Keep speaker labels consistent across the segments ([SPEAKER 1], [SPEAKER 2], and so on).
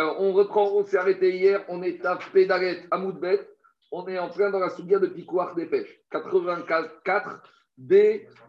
[SPEAKER 1] Alors, on reprend, on s'est arrêté hier, on est à Pédaret, à Moudbet. On est en plein dans la souga de Picouar des pêches. 84 B,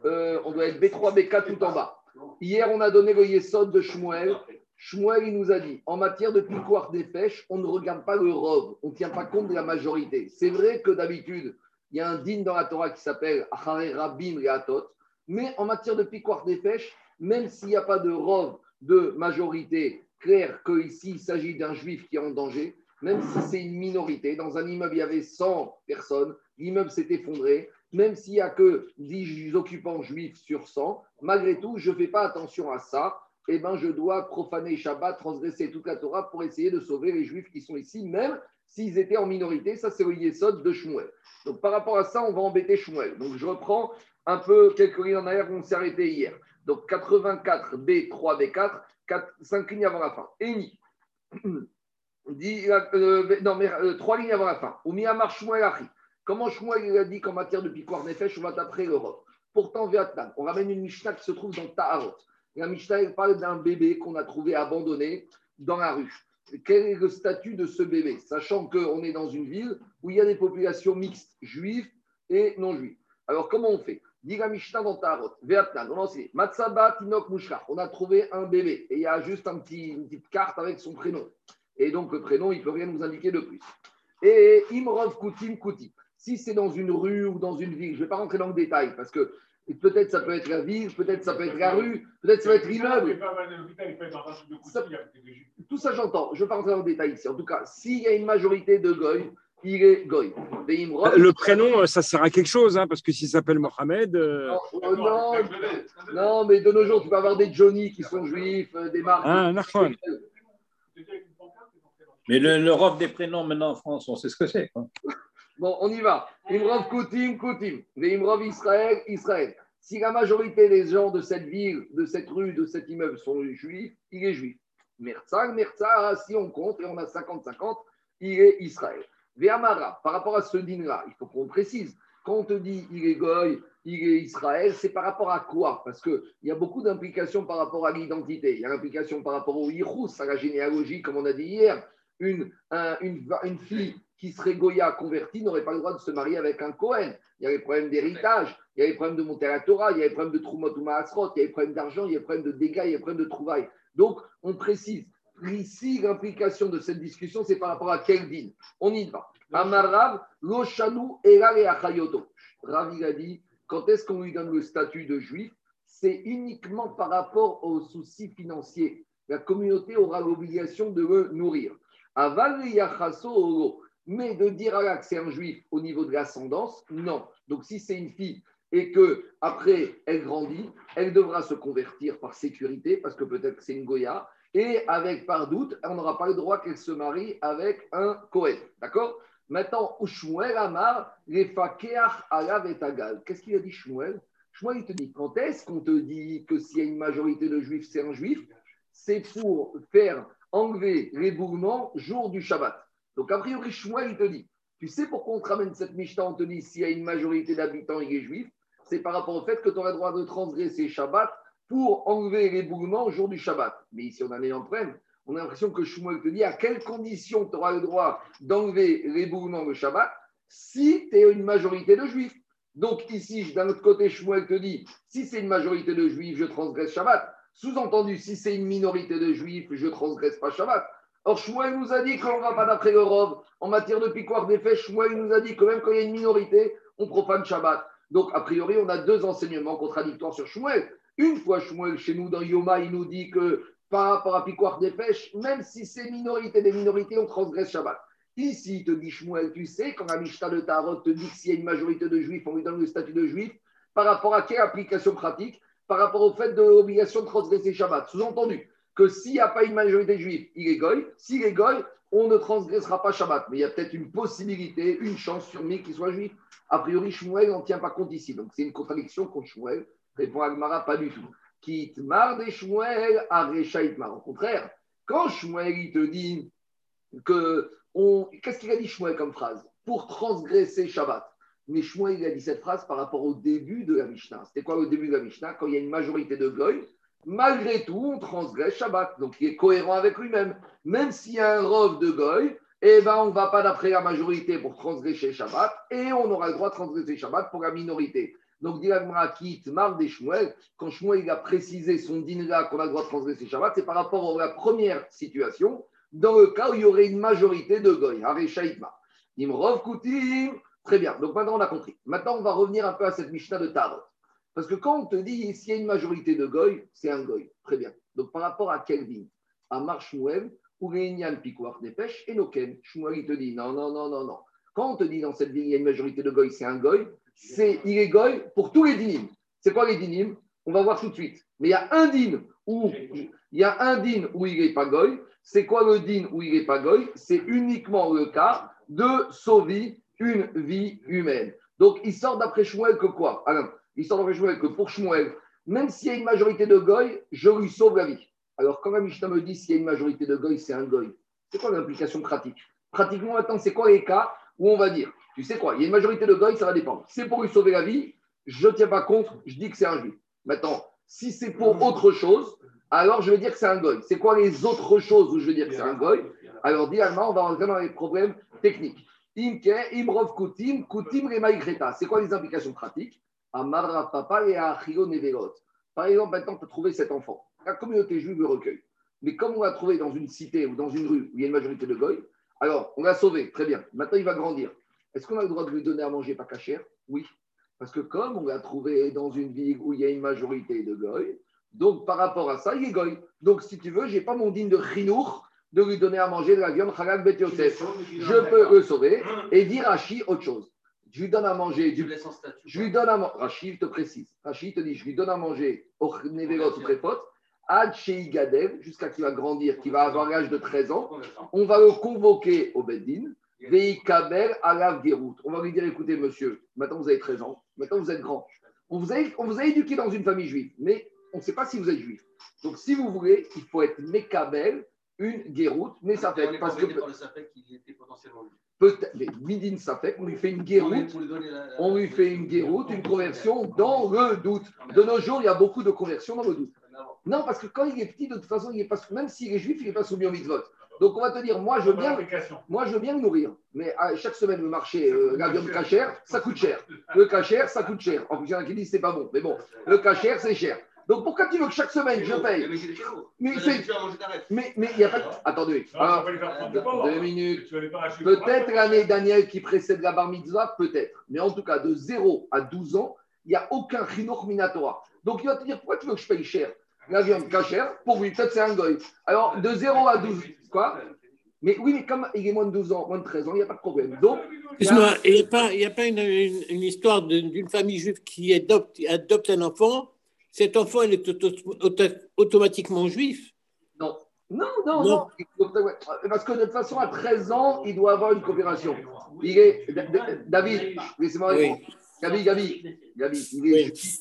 [SPEAKER 1] euh, on doit être B3, B4 tout en bas. Hier, on a donné le Yesod de Shmuel. Shmuel, il nous a dit, en matière de Picouar des pêches, on ne regarde pas le robe, on ne tient pas compte de la majorité. C'est vrai que d'habitude, il y a un digne dans la Torah qui s'appelle Achare Rabim Atot, mais en matière de Picouar des pêches, même s'il n'y a pas de robe de majorité clair qu'ici, il s'agit d'un juif qui est en danger, même si c'est une minorité. Dans un immeuble, il y avait 100 personnes, l'immeuble s'est effondré. Même s'il n'y a que 10 occupants juifs sur 100, malgré tout, je ne fais pas attention à ça. Eh ben, je dois profaner Shabbat, transgresser toute la Torah pour essayer de sauver les juifs qui sont ici, même s'ils étaient en minorité. Ça, c'est le Yesod de Shmuel. Donc, par rapport à ça, on va embêter Shmuel. Donc, je reprends un peu quelques lignes en arrière où on s'est arrêté hier. Donc 84 B, 3 B4, 4, 5 lignes avant la fin. Eni. Dit, euh, non, mais euh, 3 lignes avant la fin. Achi. Comment Shmuel a dit qu'en matière de piquoir nefesh, on va taper l'Europe Pourtant, Vietnam, on ramène une Mishnah qui se trouve dans Taharot. La Mishnah parle d'un bébé qu'on a trouvé abandonné dans la rue. Quel est le statut de ce bébé? Sachant qu'on est dans une ville où il y a des populations mixtes, juives et non juives. Alors, comment on fait? On a trouvé un bébé et il y a juste un petit, une petite carte avec son prénom. Et donc le prénom, il ne peut rien nous indiquer de plus. Et Imrov Koutim Kouti. Si c'est dans une rue ou dans une ville, je ne vais pas rentrer dans le détail parce que peut-être ça peut être la ville, peut-être ça peut être la rue, peut-être ça peut être l'immeuble. Tout ça j'entends, je ne vais pas rentrer dans le détail ici. En tout cas, s'il y a une majorité de goy, il est goy.
[SPEAKER 2] Le prénom, ça sert à quelque chose, hein, parce que s'il s'appelle Mohamed. Euh,
[SPEAKER 1] non, non, mais de nos jours, tu peux avoir des Johnny qui sont juifs, euh, des marques.
[SPEAKER 2] Ah,
[SPEAKER 3] mais l'Europe des prénoms maintenant en France, on sait ce que c'est.
[SPEAKER 1] Bon, on y va. Imrov Koutim, Koutim. Imrov Israël, Israël. Si la majorité des gens de cette ville, de cette rue, de cet immeuble sont juifs, il est juif. Merzag, Merzag, si on compte et on a 50-50, il est Israël. Véamara, par rapport à ce din-là, il faut qu'on précise. Quand on te dit il est Goy, il est Israël, c'est par rapport à quoi? Parce qu'il y a beaucoup d'implications par rapport à l'identité. Il y a l'implication par rapport au Yirous, à la généalogie, comme on a dit hier. Une, une, fille qui serait Goya convertie n'aurait pas le droit de se marier avec un Cohen. Il y a les problèmes d'héritage, il y a les problèmes de monter à la Torah, il y a les problèmes de Trumot ou il y a les problèmes d'argent, il y a les problèmes de dégâts, il y a les problèmes de trouvailles. Donc, on précise. Ici, l'implication de cette discussion, c'est par rapport à quel din On y va. Amarav, Loshanu, Erale Achayoto. Rav, il a dit quand est-ce qu'on lui donne le statut de juif? C'est uniquement par rapport aux soucis financiers. La communauté aura l'obligation de le nourrir. Mais de dire à que c'est un juif au niveau de l'ascendance, non. Donc si c'est une fille et que après elle grandit, elle devra se convertir par sécurité parce que peut-être c'est une goya et avec par doute, on n'aura pas le droit qu'elle se marie avec un Kohen. D'accord? Maintenant, Shmuel Amar, les fakeach alav et Qu'est-ce qu'il a dit Shmuel? Shmuel, il te dit quand est-ce qu'on te dit que s'il y a une majorité de juifs, c'est un juif? C'est pour faire enlever les bourrements jour du Shabbat. Donc, a priori, Shmuel, il te dit tu sais pourquoi on te ramène cette Mishnah On te dit s'il y a une majorité d'habitants, il est juif? C'est par rapport au fait que tu aurais le droit de transgresser Shabbat pour enlever les boulements au jour du Shabbat. Mais ici, on a un problème. On a l'impression que Shmuel te dit à quelles conditions tu auras le droit d'enlever les boulements le Shabbat si tu es une majorité de juifs? Donc ici, d'un autre côté, Shmuel te dit si c'est une majorité de juifs, je transgresse Shabbat. Sous-entendu, si c'est une minorité de juifs, je transgresse pas Shabbat. Or, Shmuel nous a dit qu'on ne va pas d'après le En matière de piquoire des faits, Shmuel nous a dit que même quand il y a une minorité, on profane Shabbat. Donc, a priori, on a deux enseignements contradictoires sur Shmuel. Une fois, Shmuel, chez nous, dans Yoma, il nous dit que par rapport à Piquoir des pêches, même si c'est minorité des minorités, on transgresse Shabbat. Ici, il te dit Shmuel, tu sais, quand la Mishnah de Tarot te dit que s'il y a une majorité de juifs, on lui donne le statut de juif, par rapport à quelle application pratique Par rapport au fait de l'obligation de transgresser Shabbat. Sous-entendu que s'il n'y a pas une majorité juifs, il est goy. S'il est goy, on ne transgressera pas Shabbat. Mais il y a peut-être une possibilité, une chance sur mille qu'il soit juif. A priori, Shmuel n'en tient pas compte ici. Donc c'est une contradiction contre Shmuel. Répond Agmara, pas du tout. Kitmar des Shmuel à. Au contraire, quand Shmuel il te dit que. Qu'est-ce qu'il a dit Shmuel comme phrase? Pour transgresser Shabbat. Mais Shmuel il a dit cette phrase par rapport au début de la Mishnah. C'était quoi au début de la Mishnah? Quand il y a une majorité de goy, malgré tout, on transgresse Shabbat. Donc, il est cohérent avec lui-même. Même s'il y a un rov de Goy, eh ben, on ne va pas d'après la majorité pour transgresser Shabbat et on aura le droit de transgresser Shabbat pour la minorité. Donc, qui marre des Shmuel, quand Shmuel a précisé son din là qu'on a le droit de transgresser Shabbat, c'est par rapport à la première situation, dans le cas où il y aurait une majorité de Goy. Imrov Koutim. Très bien. Donc maintenant, on a compris. Maintenant, on va revenir un peu à cette Mishnah de Tarot. Parce que quand on te dit s'il y a une majorité de Goy, c'est un Goy. Très bien. Donc par rapport à Kelvin, à Mar Shmuel, ou Réunian Pikuar pêches, et Noken, Shmuel, il te dit non, non, non, non, non. Quand on te dit dans cette ville, il y a une majorité de Goy, c'est un Goy, c'est, il est Goy pour tous les dynimes. C'est quoi les dynimes? On va voir tout de suite. Mais il y a un din où il y a un din où il n'est pas Goy. C'est quoi le din où il n'est pas Goy? C'est uniquement le cas de sauver une vie humaine. Donc, il sort d'après Shmuel que quoi? Alors, il sort d'après Shmuel que pour Shmuel, même s'il y a une majorité de Goy, je lui sauve la vie. Alors, quand la Mishnah me dit s'il y a une majorité de Goy, c'est un Goy, c'est quoi l'implication pratique? Pratiquement, maintenant, c'est quoi les cas où on va dire, tu sais quoi, il y a une majorité de Goy, ça va dépendre. C'est pour lui sauver la vie, je ne tiens pas contre, je dis que c'est un juif. Maintenant, si c'est pour autre chose, alors je vais dire que c'est un Goy. C'est quoi les autres choses où je vais dire que c'est un Goy Alors, dit on va rentrer dans les problèmes techniques. Imke, Imrov Kutim, Kutim C'est quoi les implications pratiques? Amara Papa et Achio Nevelot. Par exemple, maintenant, tu as trouvé cet enfant. La communauté juive le recueille. Mais comme on l'a trouvé dans une cité ou dans une rue où il y a une majorité de goy, alors on l'a sauvé, très bien. Maintenant, il va grandir. Est-ce qu'on a le droit de lui donner à manger pas cachère Oui. Parce que comme on l'a trouvé dans une ville où il y a une majorité de goy, donc par rapport à ça, il est goy. Donc si tu veux, je n'ai pas mon digne de chinour de lui donner à manger de la viande halal bet Je peux le sauver et dire à Chi autre chose. Je lui donne à manger du. Je lui donne à manger. Rachid te précise. Rachid te dit je lui donne à manger au Nevelot ou Ad Gadev, jusqu'à qu'il va grandir, qu'il va avoir l'âge de 13 ans. On va le convoquer au Beddin. Veikaber Alav Gerut. On va lui dire écoutez, monsieur, maintenant vous avez 13 ans, maintenant vous êtes grand. On vous a, on vous a éduqué dans une famille juive, mais on ne sait pas si vous êtes juif. Donc, si vous voulez, il faut être Mekabel une guéroute, mais ça fait. Parce que. qu'il était potentiellement Peut-être, mais Midin fait on lui fait une guéroute, on lui fait une guéroute, une conversion dans le doute. De nos jours, il y a beaucoup de conversions dans le doute. Non, parce que quand il est petit, de toute façon, il est pas, même s'il est juif, il n'est pas soumis au mitzvot. Donc on va te dire, moi je veux bien, moi je veux bien le nourrir, mais à chaque semaine le marché, euh, la viande cachère, ça coûte cher. Le cachère, ça coûte cher. En plus, il y en a qui disent c'est pas bon, mais bon, le cachère c'est cher. Donc pourquoi tu veux que chaque semaine je paye Mais mais mais il n'y a pas. Attendez. Ah, deux minutes. Peut-être l'année Daniel qui précède la bar mitzvah, peut-être. Mais en tout cas, de 0 à 12 ans, il n'y a aucun chinour minatora. Donc il va te dire pourquoi tu veux que je paye cher? La viande cachère, pour lui, peut-être c'est un goy. Alors de 0 à 12, quoi mais oui, mais comme il est moins de 12 ans, moins de 13 ans, il n'y a pas de problème. Donc,
[SPEAKER 4] Excuse-moi, il n'y a pas, a pas une, une, histoire d'une famille juive qui adopte, adopte un enfant cet enfant, il est automatiquement juif
[SPEAKER 1] Non. Non, non, non, Parce que de toute façon, à 13 ans, il doit avoir une coopération. Il est. David, laissez-moi répondre. Gabi, Gabi, Gabi, il est juif.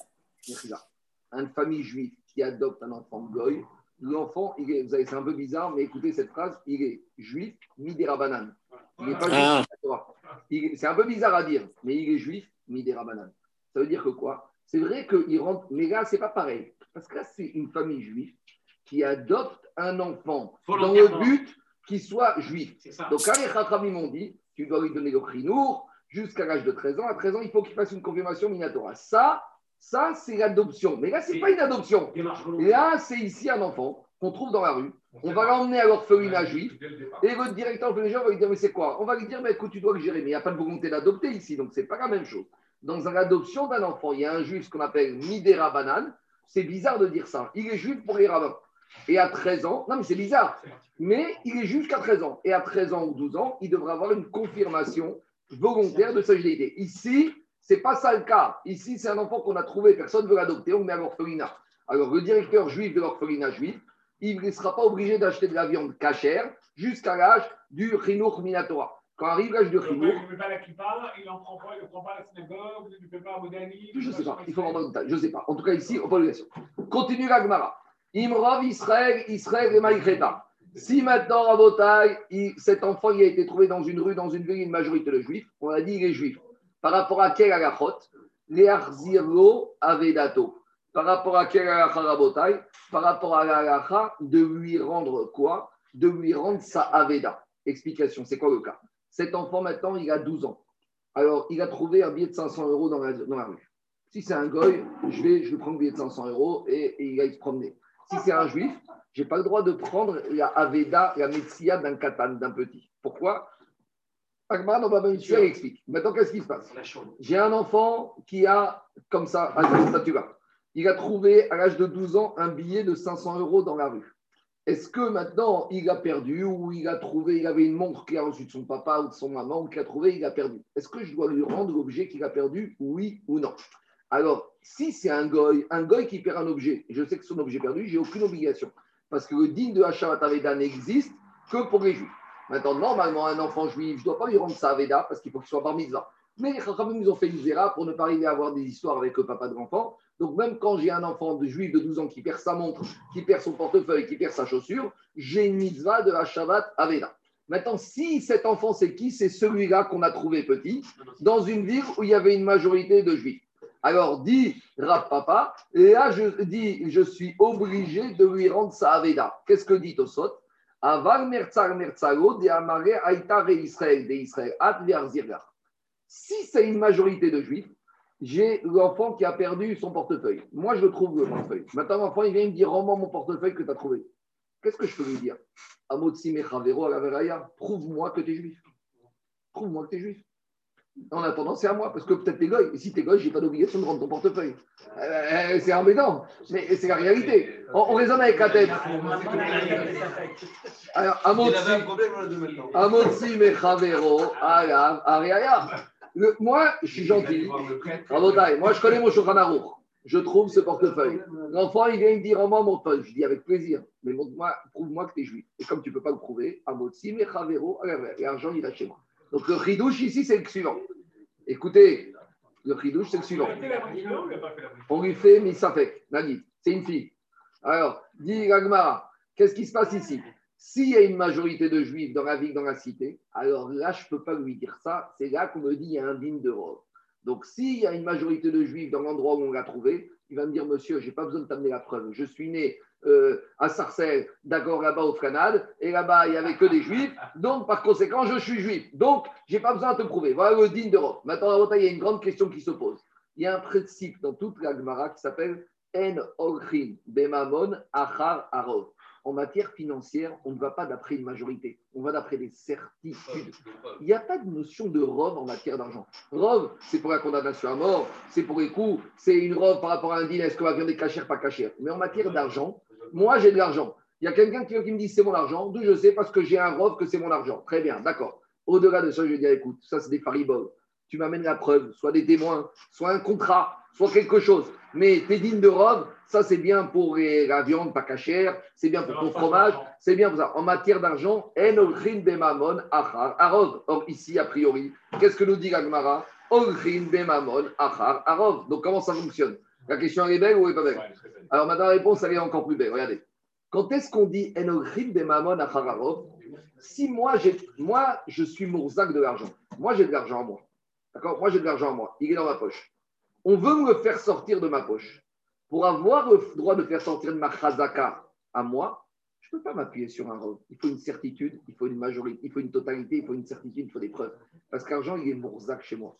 [SPEAKER 1] Une famille juive qui adopte un enfant goy, l'enfant, il est, vous savez, c'est un peu bizarre, mais écoutez cette phrase, il est juif, midera banane. Il n'est pas ah. juif. C'est un peu bizarre à dire, mais il est juif, midera banane. Ça veut dire que quoi? C'est vrai qu'il rentre, mais là, c'est pas pareil. Parce que là, c'est une famille juive qui adopte un enfant dans le but qu'il soit juif. Donc, quand les Khatramim m'ont dit, tu dois lui donner le krinour jusqu'à l'âge de 13 ans. À 13 ans, il faut qu'il fasse une confirmation minatora. Ça, ça c'est l'adoption. Mais là, ce n'est pas une adoption. Là, c'est ici un enfant qu'on trouve dans la rue. On va l'emmener à l'orphelinat juif. Et votre directeur orphelinat va lui dire Mais c'est quoi? On va lui dire Mais écoute, tu dois le gérer. Mais il n'y a pas de volonté d'adopter ici. Donc, ce n'est pas la même chose dans l'adoption d'un enfant, il y a un juif, ce qu'on appelle Midera Banan. C'est bizarre de dire ça. Il est juif pour les rabbins. Et à 13 ans, non mais c'est bizarre, mais il est juif qu'à 13 ans. Et à 13 ans ou 12 ans, il devra avoir une confirmation volontaire de sa judaïté. Ici, c'est pas ça le cas. Ici, c'est un enfant qu'on a trouvé, personne ne veut l'adopter, on met à l'orphelinat. Alors, le directeur juif de l'orphelinat juif, il ne sera pas obligé d'acheter de la viande cachère jusqu'à l'âge du Chinour Minatora. Quand arrive l'âge de Chinour. Il ne pas la kippa, il n'en prend pas, il ne prend pas la synagogue, il ne fait pas Modani. Je ne sais pas, il faut rentrer dans le je ne sais pas. En tout cas, ici, obligation. Continue la Gemara. Imrov Israël, Israël et Maïkreta. Si maintenant, à Botaï, cet enfant il a été trouvé dans une rue, dans une ville, une majorité de juifs, on a dit il est juif. Par rapport à quel agachot Léarzirlo Avedato. Par rapport à quel halacha rabotai? Par rapport à l'halacha de lui rendre quoi? De lui rendre sa aveda. Explication, c'est quoi le cas? Cet enfant maintenant, il a 12 ans. Alors, il a trouvé un billet de 500 euros dans la, rue. Si c'est un goy, je vais, je prendre le billet de 500 euros et, il va se promener. Si c'est un juif, je n'ai pas le droit de prendre la aveda, la metsia d'un katan, d'un petit. Pourquoi? Agmar, dans Baba Mitzvah, il explique. Maintenant, qu'est-ce qui se passe J'ai un enfant qui a, comme ça, à ce statut-là, il a trouvé à l'âge de 12 ans un billet de 500 euros dans la rue. Est-ce que maintenant il a perdu ou il a trouvé, il avait une montre qu'il a reçue de son papa ou de son maman ou qu'il a trouvé, il a perdu Est-ce que je dois lui rendre l'objet qu'il a perdu, oui ou non? Alors, si c'est un goy, un goy qui perd un objet, je sais que son objet perdu, j'ai aucune obligation. Parce que le digne de Hachat Aveda n'existe que pour les juifs. Maintenant, normalement, un enfant juif, je ne dois pas lui rendre sa Aveda parce qu'il faut qu'il soit bar mitzvah. Mais les Chachamim nous ont fait une zéra pour ne pas arriver à avoir des histoires avec le papa de l'enfant. Donc, même quand j'ai un enfant de juif de 12 ans qui perd sa montre, qui perd son portefeuille, qui perd sa chaussure, j'ai une mitzvah de la Shabbat Aveda. Maintenant, si cet enfant, c'est qui? C'est celui-là qu'on a trouvé petit, dans une ville où il y avait une majorité de juifs. Alors, dit Rav Papa, et là, je dis, je suis obligé de lui rendre sa Aveda. Qu'est-ce que dit Tosot? Aval mertzar mertzalo de amare aïtar et Israël, de Israël. Si c'est une majorité de juifs, j'ai l'enfant qui a perdu son portefeuille. Moi, je trouve le portefeuille. Maintenant, l'enfant, il vient me dire Rends-moi mon portefeuille que tu as trouvé. Qu'est-ce que je peux lui dire? Amotsi mechavero à la veraya, prouve-moi que tu es juif. Prouve-moi que tu es juif. En attendant, c'est à moi, parce que peut-être t'es goy. Et si t'es goy, j'ai pas d'obligation de rendre ton portefeuille. Euh, c'est embêtant, mais c'est la réalité. On, on raisonne avec la tête. Alors, Amotsi, mechavero à la veraya. Le- Moi, je suis gentil. Moi je connais mon Shulchan. Je trouve ce portefeuille. L'enfant, il vient me dire Rends-moi mon portefeuille. Je dis avec plaisir. Mais montre-moi, prouve-moi que tu es juif. Et comme tu ne peux pas le prouver, Amotsi, Mechavero, l'argent, il va chez moi. Donc le chidouche ici, c'est le suivant. Écoutez, le chidouche, c'est le suivant. On lui fait Misafek, Nagid. C'est une fille. Alors, dit Gagmara, qu'est-ce qui se passe ici? S'il y a une majorité de juifs dans la ville, dans la cité, alors là, je ne peux pas lui dire ça. C'est là qu'on me dit il y a un digne de robe. Donc, s'il y a une majorité de juifs dans l'endroit où on l'a trouvé, il va me dire Monsieur, je n'ai pas besoin de t'amener la preuve. Je suis né euh, à Sarcelles, d'accord, là-bas au Frenade, et là-bas, il n'y avait que des juifs. Donc, par conséquent, je suis juif. Donc, je n'ai pas besoin de te prouver. Voilà le digne de robe. Maintenant, il y a une grande question qui se pose. Il y a un principe dans toute la Gemara qui s'appelle En Olchin Bemamon Achar Arov. En matière financière, on ne va pas d'après une majorité, on va d'après des certitudes. Il n'y a pas de notion de robe en matière d'argent. Robe, c'est pour la condamnation à mort, c'est pour les coups, c'est une robe par rapport à un deal, est-ce que la viande cachère, pas cachère. Mais en matière d'argent, moi j'ai de l'argent. Il y a quelqu'un qui, qui me dit c'est mon argent, d'où je sais parce que j'ai un robe que c'est mon argent. Très bien, d'accord. Au-delà de ça, je vais dire écoute, ça c'est des fariboles. Tu m'amènes la preuve, soit des témoins, soit un contrat, soit quelque chose. Mais tes dignes de robe, ça c'est bien pour les- la viande pas cachère, c'est bien pour ton fromage, c'est bien pour ça. En matière d'argent, en bemamon achar arov. Or ici, a priori, qu'est-ce que nous dit la Gemara? Olchin bemamon achar arov. Donc comment ça fonctionne? La question elle est belle ou elle est pas belle Alors maintenant la réponse elle est encore plus belle. Regardez. Quand est-ce qu'on dit en olchin bemamon achar arov Si moi, moi je suis Mourzak de l'argent, moi j'ai de l'argent en moi. D'accord? Moi j'ai de l'argent en moi, il est dans ma poche. On veut me le faire sortir de ma poche. Pour avoir le droit de faire sortir de ma chazaka à moi, je ne peux pas m'appuyer sur un robe. Il faut une certitude, il faut une majorité, il faut une totalité, il faut une certitude, il faut des preuves. Parce qu'argent, il est mourzak chez moi.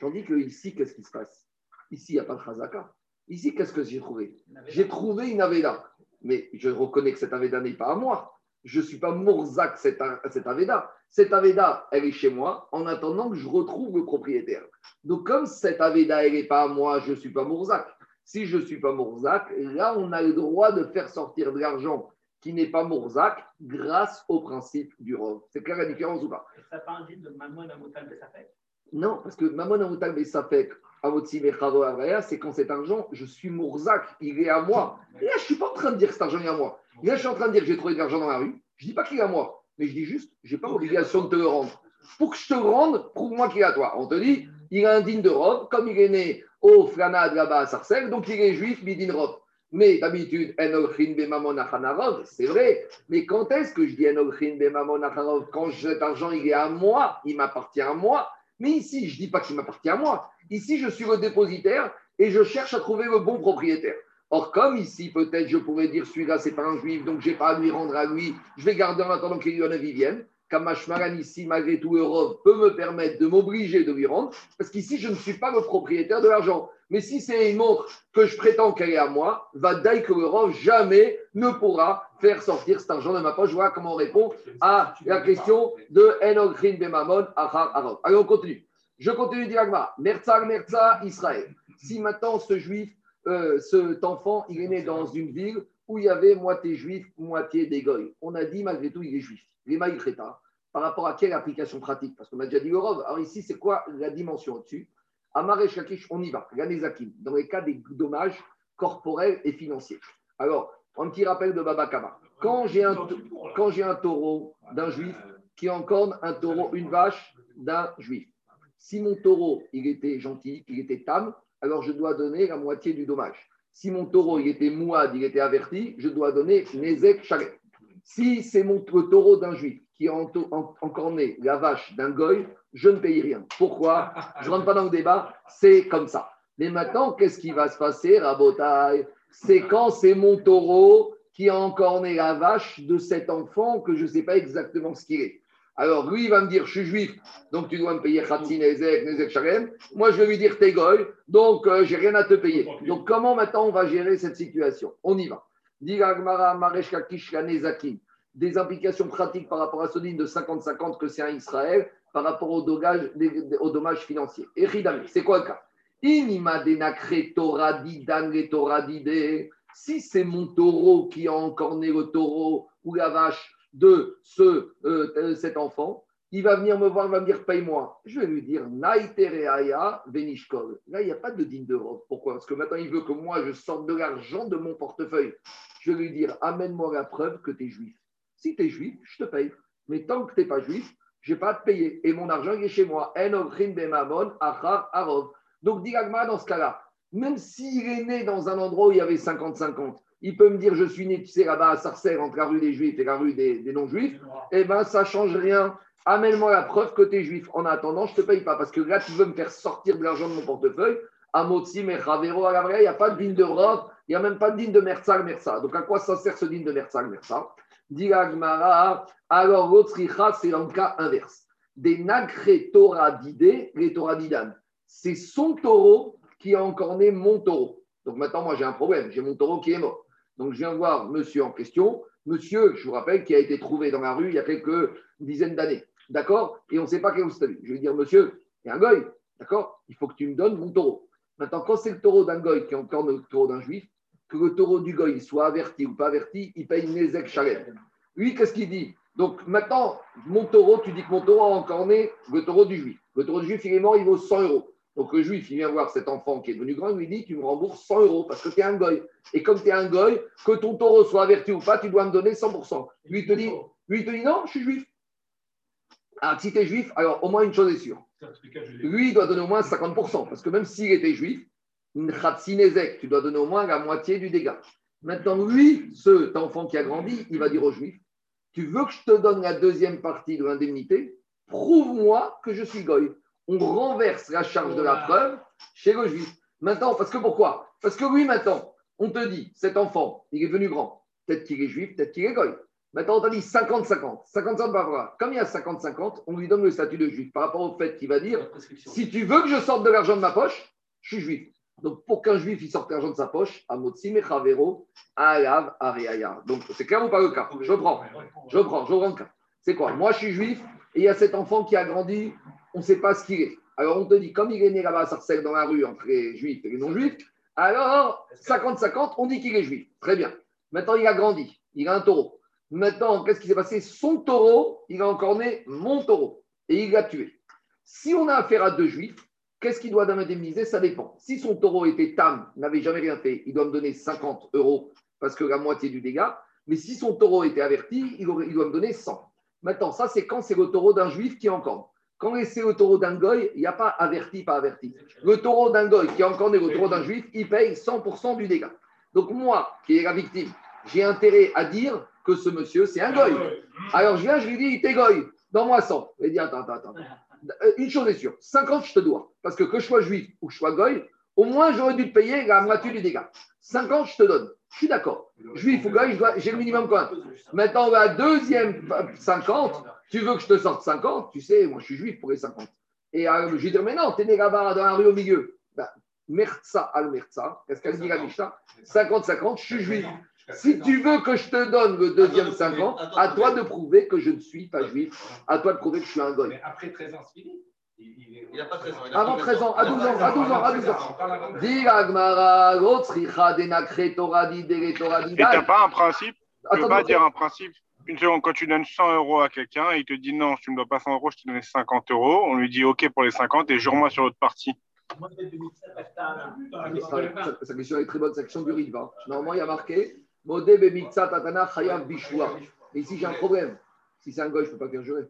[SPEAKER 1] Tandis que ici, qu'est-ce qui se passe? Ici, il n'y a pas de chazaka. Ici, qu'est-ce que j'ai trouvé? J'ai trouvé une aveda. Mais je reconnais que cette aveda n'est pas à moi. Je ne suis pas mourzak cette, cette aveda. Cette aveda, elle est chez moi en attendant que je retrouve le propriétaire. Donc, comme cette aveda, elle n'est pas à moi, je ne suis pas mourzak. Si je ne suis pas Mourzak, là, on a le droit de faire sortir de l'argent qui n'est pas Mourzak grâce au principe du rov. C'est clair la différence ou pas?
[SPEAKER 5] Ça de de sa fête
[SPEAKER 1] Non, parce que Mamon Amoutal Besafek, Avotsi Mechavo Avaya, c'est quand cet argent, je suis Mourzak, il est à moi. Là, je ne suis pas en train de dire que cet argent est à moi. Là, je suis en train de dire que j'ai trouvé de l'argent dans la rue. Je ne dis pas qu'il est à moi, mais je dis juste, je n'ai pas l'obligation de te le rendre. Pour que je te le rende, prouve-moi qu'il est à toi. On te dit, il a un digne de robe, comme il est né au Flanad là-bas à Sarcelles, donc il est juif, midin robe. Mais d'habitude, Achanarov, c'est vrai. Mais quand est-ce que je dis Enolchin Bemamon Achanarov Quand cet argent, il est à moi, il m'appartient à moi. Mais ici, je ne dis pas qu'il m'appartient à moi. Ici, je suis le dépositaire et je cherche à trouver le bon propriétaire. Or, comme ici, peut-être, je pourrais dire celui-là, c'est pas un juif, donc j'ai pas à lui rendre à lui, je vais garder en attendant qu'il y en ait vienne. Kamashmaran ici, malgré tout, Eurov peut me permettre de m'obliger de lui rendre, parce qu'ici, je ne suis pas le propriétaire de l'argent. Mais si c'est une montre que je prétends qu'elle est à moi, va dire que l'Eurov jamais ne pourra faire sortir cet argent de ma poche. Voilà comment on répond à la question de Enogrin Bemamon Achar Arov. Allez, on continue. Je continue Diragma. Merza, Merza, Israël. Si maintenant ce juif, euh, cet enfant, il est né dans une ville où il y avait moitié juif, moitié dégoï. On a dit malgré tout, il est juif. Par rapport à quelle application pratique? Parce qu'on a déjà dit l'Eurov. Alors ici, c'est quoi la dimension au-dessus? Amaresh Kakish, on y va. Ganezakim, dans les cas des dommages corporels et financiers. Alors, un petit rappel de Baba Kama. Quand j'ai un, un taureau d'un juif qui encorne un taureau, une vache d'un juif, si mon taureau, il était gentil, il était tam, alors je dois donner la moitié du dommage. Si mon taureau, il était mouad, il était averti, je dois donner Nezek Chalet. Si c'est mon le taureau d'un juif qui a encorné la vache d'un goy, je ne paye rien. Pourquoi? Je ne rentre pas dans le débat, c'est comme ça. Mais maintenant, qu'est-ce qui va se passer, Rabotaille C'est quand c'est mon taureau qui a encorné la vache de cet enfant que je ne sais pas exactement ce qu'il est. Alors, lui, il va me dire, je suis juif, donc tu dois me payer Khatsi, Nezek, Nezek, Sharem. Moi, je vais lui dire, t'es goy, donc je euh, j'ai rien à te payer. Donc, comment maintenant on va gérer cette situation? On y va. Des implications pratiques par rapport à ce de 50-50 que c'est un Israël par rapport aux dommages, aux dommages financiers. Et c'est quoi le cas? Si c'est mon taureau qui a encore né le taureau ou la vache de ce, euh, cet enfant, il va venir me voir, il va me dire paye-moi. Je vais lui dire Naitereaya Venishkol. Là, il n'y a pas de digne de robe. Pourquoi? Parce que maintenant, il veut que moi, je sorte de l'argent de mon portefeuille. Je vais lui dire amène-moi la preuve que tu es juif. Si tu es juif, je te paye. Mais tant que tu n'es pas juif, je n'ai pas à te payer. Et mon argent, il est chez moi. Donc, Dilagma, dans ce cas-là, même s'il est né dans un endroit où il y avait 50-50, il peut me dire je suis né, tu sais, là-bas à Sarcelles, entre la rue des Juifs et la rue des, non-Juifs. Eh bien, ça ne change rien. Amène-moi la preuve que tu es juif. En attendant, je ne te paye pas. Parce que là, tu veux me faire sortir de l'argent de mon portefeuille. À mais Ravero, à la il n'y a pas de digne de il n'y a même pas de digne de Merzal, Mersa. Donc, à quoi ça sert ce digne de Merzal, Mersa alors l'autre c'est dans le cas inverse. Des nagre Torah les Torah. C'est son taureau qui a encore né mon taureau. Donc maintenant, moi, j'ai un problème. J'ai mon taureau qui est mort. Donc je viens voir monsieur en question. Monsieur, je vous rappelle, qui a été trouvé dans la rue il y a quelques dizaines d'années. D'accord? Et on ne sait pas quel est le Je vais dire, monsieur, il y a un goy. D'accord? Il faut que tu me donnes mon taureau. Maintenant, quand c'est le taureau d'un goy qui est encore le taureau d'un juif, que le taureau du goy soit averti ou pas averti, il paye Nezek Shalem. Lui, qu'est-ce qu'il dit? Donc maintenant, mon taureau, tu dis que mon taureau a encore né le taureau du juif. Le taureau du juif, il est mort, il vaut 100 euros. Donc le juif, il vient voir cet enfant qui est devenu grand, il lui dit Tu me rembourses 100 euros parce que tu es un goy. Et comme tu es un goy, que ton taureau soit averti ou pas, tu dois me donner 100%. Lui, il te dit, lui, il te dit Non, je suis juif. Alors, si tu es juif, alors au moins une chose est sûre. Lui, il doit donner au moins 50%, parce que même s'il était juif, tu dois donner au moins la moitié du dégât. Maintenant, lui, cet enfant qui a grandi, il va dire au juif Tu veux que je te donne la deuxième partie de l'indemnité? Prouve-moi que je suis goy. On renverse la charge de la preuve chez le juif. Maintenant, parce que pourquoi? Parce que lui, maintenant, on te dit Cet enfant, il est venu grand. Peut-être qu'il est juif, peut-être qu'il est goy. Maintenant, on t'a dit 50-50. 50 par rapport Comme il y a 50-50, on lui donne le statut de juif par rapport au fait qu'il va dire si tu veux que je sorte de l'argent de ma poche, je suis juif. Donc, pour qu'un juif il sorte l'argent de sa poche, Amotsi Mechavero, Alav, Ariaya. Donc, c'est clair ou pas le cas? Je prends. Je prends. Je prends le cas. C'est quoi? Moi, je suis juif et il y a cet enfant qui a grandi, on ne sait pas ce qu'il est. Alors, on te dit, comme il est né là-bas à Sarcelles dans la rue entre les juifs et les non-juifs, alors 50-50, on dit qu'il est juif. Très bien. Maintenant, il a grandi. Il a un taureau. Maintenant, qu'est-ce qui s'est passé? Son taureau, il a encore né mon taureau. Et il l'a tué. Si on a affaire à deux juifs, Qu'est-ce qu'il doit d'indemniser Ça dépend. Si son taureau était tam, n'avait jamais rien fait, il doit me donner 50 euros parce que la moitié du dégât. Mais si son taureau était averti, il, doit me donner 100. Maintenant, ça, c'est quand c'est le taureau d'un juif qui est encore. Quand c'est le taureau d'un goy, il n'y a pas averti, pas averti. Le taureau d'un goy qui est encore né le taureau d'un juif, il paye 100% du dégât. Donc, moi, qui est la victime, j'ai intérêt à dire que ce monsieur, c'est un goy. Alors, je viens, je lui dis, t'es goy, donne-moi 100. Il dit, attends, attends, attends. Euh, une chose est sûre, 50, je te dois. Parce que que je sois juif ou que je sois goy, Au moins, j'aurais dû te payer la moitié du dégât. 50, je te donne. Je suis d'accord. Juif ou goy, j'ai le minimum quand même. Maintenant, la deuxième 50, tu veux que je te sorte 50 Tu sais, moi, je suis juif pour les 50. Et euh, je vais dire, mais non, t'es né là-bas dans la rue au milieu. Bah, Merza al Merza, qu'est-ce qu'elle dit la Mishnah? 50-50, je suis juif. Si tu veux que je te donne le deuxième 50, à toi de prouver que je ne suis pas juif. À toi de prouver que je suis un goy.
[SPEAKER 5] Mais après 13 ans, c'est fini. Il,
[SPEAKER 6] n'a pas 13 ans.
[SPEAKER 1] Avant
[SPEAKER 6] pas
[SPEAKER 1] 13 ans, à 12 ans, à 12 ans, à 12 ans.
[SPEAKER 5] On parle avant 13 ans.
[SPEAKER 1] Dis la Gemara, l'autricha denakre Torah di dele Torah di
[SPEAKER 7] Et t'as pas un principe? Tu peux pas dire un principe Une seconde, quand tu donnes 100 euros à quelqu'un, il te dit non, tu ne me dois pas 100 euros, je te donne 50 euros. On lui dit OK pour les 50 et jure-moi sur l'autre partie.
[SPEAKER 5] Moi, je vais te dire, ça, t'as-
[SPEAKER 1] Sa- sa- Sa question est très bonne, section du Riva. Normalement, il y a marqué Modé bemitzat tatana chayav bishua. Mais ici, j'ai un problème. Si c'est un goy, je ne peux pas faire jurer.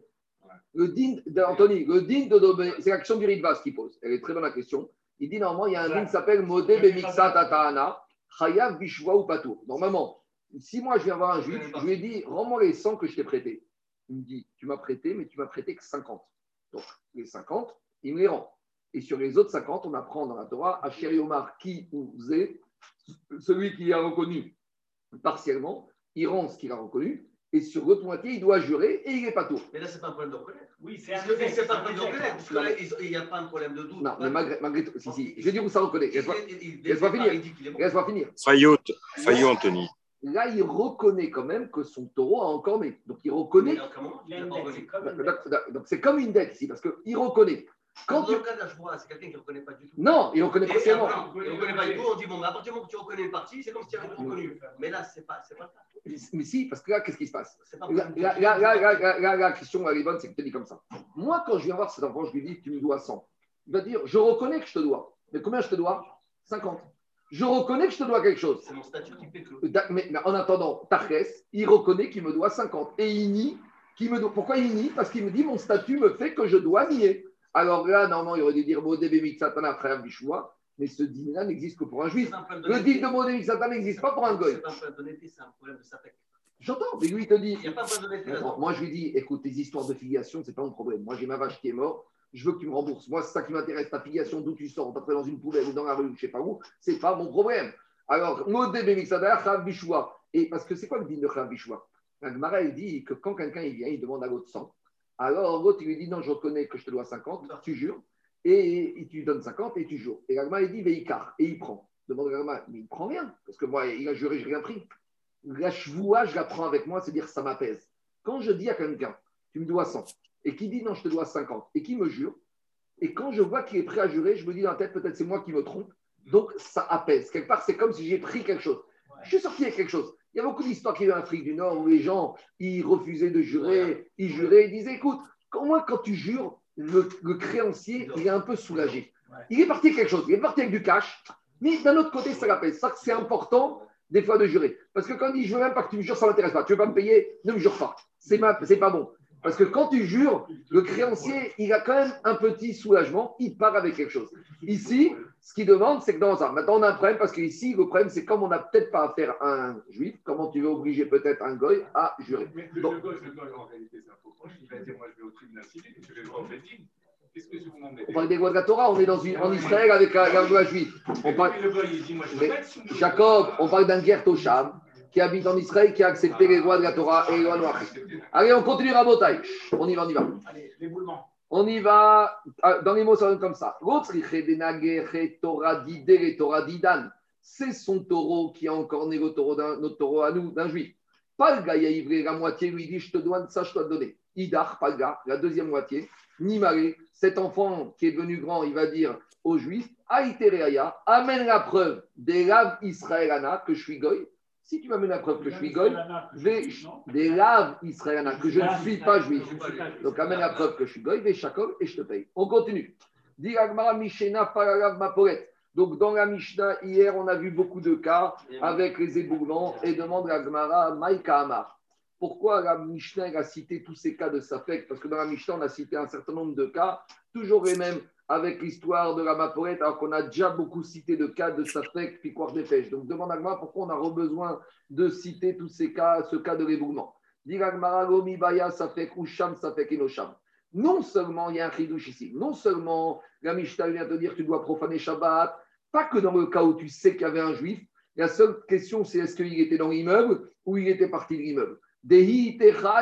[SPEAKER 1] Le din d'Anthony, le din de Dobé, c'est l'action du Riva ce qu'il pose. Elle est très bonne la question. Il dit normalement, il y a un din qui s'appelle Modé bemitzat tatana chayav bishua ou patour. Normalement, si moi je viens voir un juif, je lui ai dit rends-moi les 100 que je t'ai prêtés. Il me dit tu m'as prêté, mais tu m'as prêté que 50. Donc, les 50, il me les rend. Et sur les autres 50, on apprend dans la Torah, Asher Yomar qui ou Zé, celui qui a reconnu partiellement, il rend ce qu'il a reconnu, et sur l'autre moitié, il doit jurer et il n'est pas tout.
[SPEAKER 6] Mais là, c'est pas un problème de reconnaître.
[SPEAKER 5] Oui, c'est un
[SPEAKER 6] c'est pas un problème de reconnaître. Parce que là, il n'y a pas un problème de doute.
[SPEAKER 1] Non, mais malgré, malgré tout, si, si, je vais dire où ça reconnaît.
[SPEAKER 6] Il-
[SPEAKER 1] Laisse-moi finir. laisse-moi finir.
[SPEAKER 2] Faillot, Faillot, Anthony.
[SPEAKER 1] Là, il reconnaît quand même que son taureau a encore mais Donc, il reconnaît. Donc, c'est comme une dette ici, parce qu'il reconnaît. Quand
[SPEAKER 6] Dans
[SPEAKER 1] tu...
[SPEAKER 6] le cas Shoah, c'est quelqu'un qui ne reconnaît pas du tout.
[SPEAKER 1] Non, il reconnaît
[SPEAKER 6] Et
[SPEAKER 1] partiellement.
[SPEAKER 6] après, il ne reconnaît pas du tout, on dit bon, mais à partir du moment que tu reconnais une partie, c'est comme si tu avais tout reconnu. Mais là, c'est pas, c'est pas ça.
[SPEAKER 1] Mais si, parce que là, qu'est-ce qui se passe
[SPEAKER 6] pas
[SPEAKER 1] Là, la question, elle est bonne, c'est que tu te dis comme ça. Moi, quand je viens voir cet enfant, je lui dis, tu me dois 100. Il va dire, je reconnais que je te dois. Mais combien je te dois 50. Je reconnais que je te dois quelque chose.
[SPEAKER 6] C'est mon statut qui fait que.
[SPEAKER 1] Mais, mais en attendant, Tarkes, il reconnaît qu'il me doit 50. Et il nie qu'il me doit. Pourquoi il nie Parce qu'il me dit, mon statut me fait que je dois nier. Alors là, normalement, il aurait dû dire, Modé Bemixatana, frère Bishua. Mais ce dîner-là n'existe que pour un juif.
[SPEAKER 6] Un
[SPEAKER 1] Le dîner de Modé Bemixatana n'existe pas pour un goy.
[SPEAKER 6] C'est pas un problème d'honnêteté, c'est un problème de sapec.
[SPEAKER 1] J'entends, mais lui, il te dit,
[SPEAKER 6] Il a pas là-dedans.
[SPEAKER 1] Moi, je lui dis, écoute, tes histoires de filiation, c'est pas mon problème. Moi, j'ai ma vache qui est morte. Je veux que tu me rembourses. Moi, c'est ça qui m'intéresse. Ta filiation, d'où tu sors, t'as dans une poubelle ou dans la rue, je sais pas où, c'est pas mon problème. Alors, Modé Bemixada, Chav Bishua. Et parce que c'est quoi le digne de Chav Bishua La Gemara, elle dit que quand quelqu'un il vient, il demande à l'autre 100. Alors, l'autre, il lui dit, non, je reconnais que je te dois 50, tu jures. Et, et tu lui donnes 50 et tu jures. Et la Gemara, il dit, Veikar. Et il prend. Demande à la Gemara, mais il prend rien. Parce que moi, il a juré, je n'ai rien pris. La chevoua, je la prends avec moi, c'est dire ça m'apaise. Quand je dis à quelqu'un, tu me dois 100, et qui dit non, je te dois 50, et qui me jure, et quand je vois qu'il est prêt à jurer, je me dis dans la tête, peut-être c'est moi qui me trompe, donc ça apaise. Quelque part, c'est comme si j'ai pris quelque chose. Je suis sorti avec quelque chose. Il y a beaucoup d'histoires qui viennent en Afrique du Nord où les gens, ils refusaient de jurer, ils juraient, ils disaient, écoute, au moins quand tu jures, le, le créancier, il est un peu soulagé. Il est parti avec quelque chose, il est parti avec du cash, mais d'un autre côté, ça l'apaise. Ça, c'est important des fois de jurer. Parce que quand il dit je veux même pas que tu me jures, ça ne m'intéresse pas. Tu veux pas me payer, ne me jure pas. C'est pas bon. Parce que quand tu jures, le créancier, il a quand même un petit soulagement, il part avec quelque chose. Ici, ce qu'il demande, c'est que dans ça. Maintenant, on a un problème parce qu'ici, le problème, c'est comme on n'a peut-être pas affaire à un juif, comment tu veux obliger peut-être un goy à jurer?
[SPEAKER 8] Mais le, le goy, le goy, en réalité, c'est un faux proche. Il va dire Moi, je vais au tribunal civil, je vais voir Bedin. Qu'est-ce que vous m'embêtez
[SPEAKER 1] On parle des lois de la Torah, on est dans une, en Israël avec la, la loi juive. On parle,
[SPEAKER 8] Et.
[SPEAKER 1] Jacob, on parle d'un guerre Tosham qui habite en Israël, qui a accepté les lois de la Torah et les lois noires. Allez, on continue à Botaï. On y va, on y va.
[SPEAKER 5] Allez, l'éboulement.
[SPEAKER 1] On y va. Ah, Dans les mots, ça donne comme ça. C'est son taureau qui a encore né le taureau d'un- notre taureau à nous, d'un juif. Pas le gars, il a livré la moitié, lui dit Je te donne ça, je dois te donner. Idar, gars, la deuxième moitié. Nimare, cet enfant qui est devenu grand, il va dire aux juifs Aïtereaya, amène la preuve des laves Israélana que je suis goy. Si tu m'amènes la preuve que je suis goy, vais- des laves Israélana que je ne suis pas juif. Donc amène la preuve que je suis goy, vais Jacob et je te paye. On continue. Donc dans la Mishnah, hier, on a vu beaucoup de cas avec les éboulements et demande la Gemara Maïka Amar. Pourquoi la Mishnah a cité tous ces cas de Safek? Parce que dans la Mishnah, on a cité un certain nombre de cas, toujours les mêmes avec l'histoire de la Maporette, alors qu'on a déjà beaucoup cité de cas de Safek, quoi des pêches. Donc demande Gemara pourquoi on a besoin de citer tous ces cas, ce cas de Enosham. Non seulement il y a un chidouche ici, non seulement la Mishnah vient te dire tu dois profaner Shabbat, Pas que dans le cas où tu sais qu'il y avait un juif, la seule question, c'est est-ce qu'il était dans l'immeuble ou il était parti de l'immeuble. Dehi,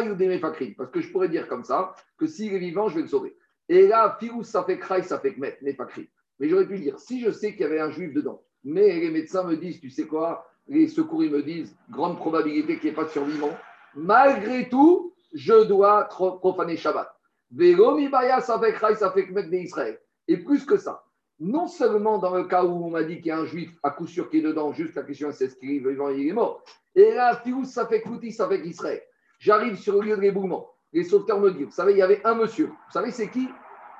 [SPEAKER 1] ou des. Parce que je pourrais dire comme ça que s'il est vivant, je vais le sauver. Et là, fiou, ça fait craï, ça fait met, mefakrim. Mais j'aurais pu dire, si je sais qu'il y avait un juif dedans, mais les médecins me disent, tu sais quoi, les secours, ils me disent, grande probabilité qu'il n'y ait pas de survivant, malgré tout, je dois profaner Shabbat. Ça fait craï, ça fait met d'Israël. Et plus que ça, non seulement dans le cas où on m'a dit qu'il y a un juif à coup sûr qui est dedans, juste la question c'est est-ce qu'il est vivant, il est mort. Et là, Fious, ça fait Kouti, ça fait Israël. J'arrive sur le lieu de l'éboulement. Les sauveteurs me disent, vous savez, il y avait un monsieur. Vous savez, c'est qui?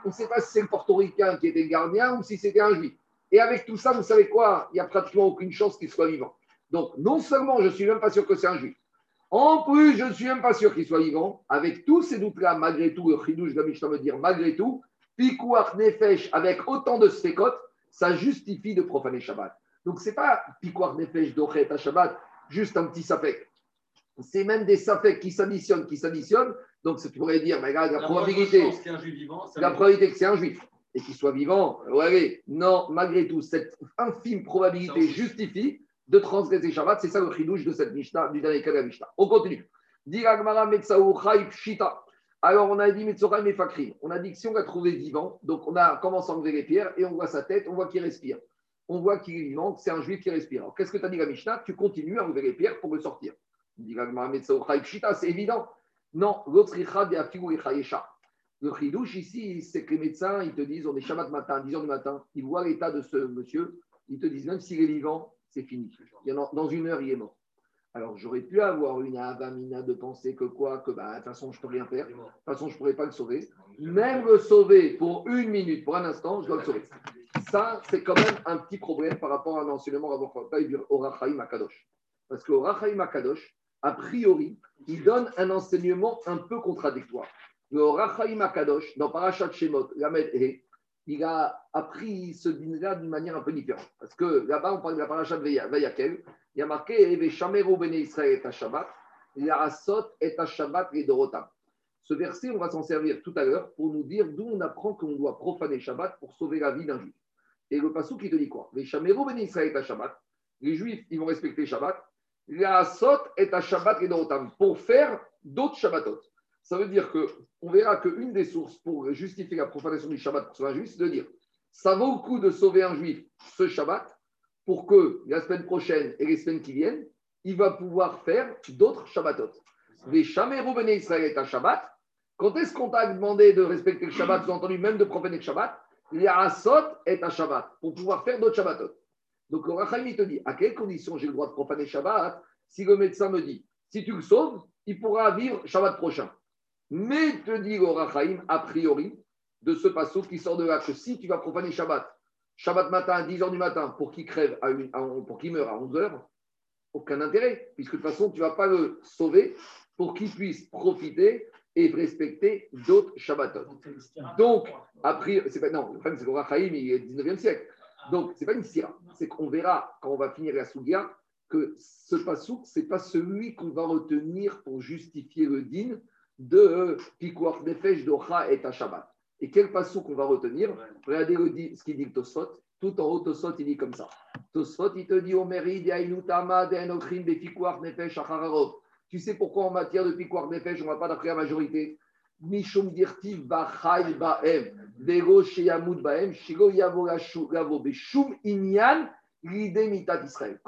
[SPEAKER 1] On ne sait pas si c'est le portoricain qui était le gardien ou si c'était un juif. Et avec tout ça, vous savez quoi? Il n'y a pratiquement aucune chance qu'il soit vivant. Donc, non seulement je ne suis même pas sûr que c'est un juif, en plus, je ne suis même pas sûr qu'il soit vivant. Avec tous ces doutes-là, malgré tout, le chidouche de me dire, malgré tout, Pikouach Nefesh avec autant de sfekot, ça justifie de profaner Shabbat. Donc, ce n'est pas Pikouach Nefesh d'Ochet à Shabbat, juste un petit safek. C'est même des safek qui s'additionnent, qui s'additionnent. Donc, tu pourrais dire, mais regarde, la probabilité,
[SPEAKER 6] C'est un juif vivant. ça
[SPEAKER 1] la probabilité que c'est un juif et qu'il soit vivant, ouais, non, malgré tout, cette infime probabilité justifie de transgresser Shabbat. C'est ça le chidouche de cette Mishnah, du dernier cas de la Mishnah. On continue. Alors, on a dit Metzoraim et Fakri. On a dit que si on l'a trouvé vivant, donc on a commencé à enlever les pierres et on voit sa tête, on voit qu'il respire. On voit qu'il est vivant, c'est un juif qui respire. Alors, qu'est-ce que tu as dit la Mishnah? Tu continues à enlever les pierres pour le sortir. C'est évident. Non, l'autre Richad et Afigu et Chayesha. Le chidouche ici, c'est que les médecins, ils te disent, on est Shabbat matin, 10 h du matin, ils voient l'état de ce monsieur, ils te disent, même s'il est vivant, c'est fini. Dans une heure, il est mort. Alors, j'aurais pu avoir une avamina de penser que quoi, que bah, de toute façon, je ne peux rien faire, de toute façon, je ne pourrais pas le sauver. Même le sauver pour une minute, pour un instant, je dois le sauver. Ça, c'est quand même un petit problème par rapport à un enseignement au Rachaim Akadosh. Parce qu'au Rachaim Akadosh, a priori, il donne un enseignement un peu contradictoire. Le Rachaim Akadosh, dans Parashat Shemot, He, il a appris ce dîner-là d'une manière un peu différente. Parce que là-bas, on parle de la Parashat Vayakel, il y a marqué Israël et et et Dorotam. Ce verset, on va s'en servir tout à l'heure pour nous dire d'où on apprend qu'on doit profaner Shabbat pour sauver la vie d'un juif. Et le passou qui te dit quoi? Veshameru bene Israël et. Les juifs, ils vont respecter Shabbat. Asot et Shabbat et. Pour faire d'autres Shabbatot. Ça veut dire que on verra qu'une des sources pour justifier la profanation du Shabbat pour sauver un juif, c'est de dire ça vaut le coup de sauver un juif ce Shabbat pour que la semaine prochaine et les semaines qui viennent, il va pouvoir faire d'autres Shabbatot. Les Shameru Bene Israël est un Shabbat. Quand est-ce qu'on t'a demandé de respecter le Shabbat, sous-entendu même de profaner le Shabbat? Les Asot est un Shabbat pour pouvoir faire d'autres Shabbatot. Donc le Rachaim, il te dit à quelles conditions j'ai le droit de profaner Shabbat si le médecin me dit si tu le sauves, il pourra vivre Shabbat prochain. Mais te dit le Rachaim, a priori, de ce passage qui sort de là, que si tu vas profaner Shabbat, Shabbat matin à 10h du matin pour qu'il crève, à une- à- pour qu'il meure à 11h, aucun intérêt, puisque de toute façon, tu ne vas pas le sauver pour qu'il puisse profiter et respecter d'autres Shabbatot. Donc, c'est pas, non, le problème, c'est que le Rachaim, il est 19e siècle. Donc, ce n'est pas une sira. C'est qu'on verra, quand on va finir la Sougia, que ce pasouk, ce n'est pas celui qu'on va retenir pour justifier le din de Pikuach Nefesh d'Ocha et Shabbat. Et quel pasouk on va retenir? Regardez ce qu'il dit le Tosfot. Tout en haut, Tosfot, il dit comme ça. Tosfot, il te dit Omeri, Deainutama, Deainokrim, Bepikuach Nefesh, Achararov. Tu sais pourquoi en matière de Pikuach Nefesh, on ne va pas d'après la majorité? Quand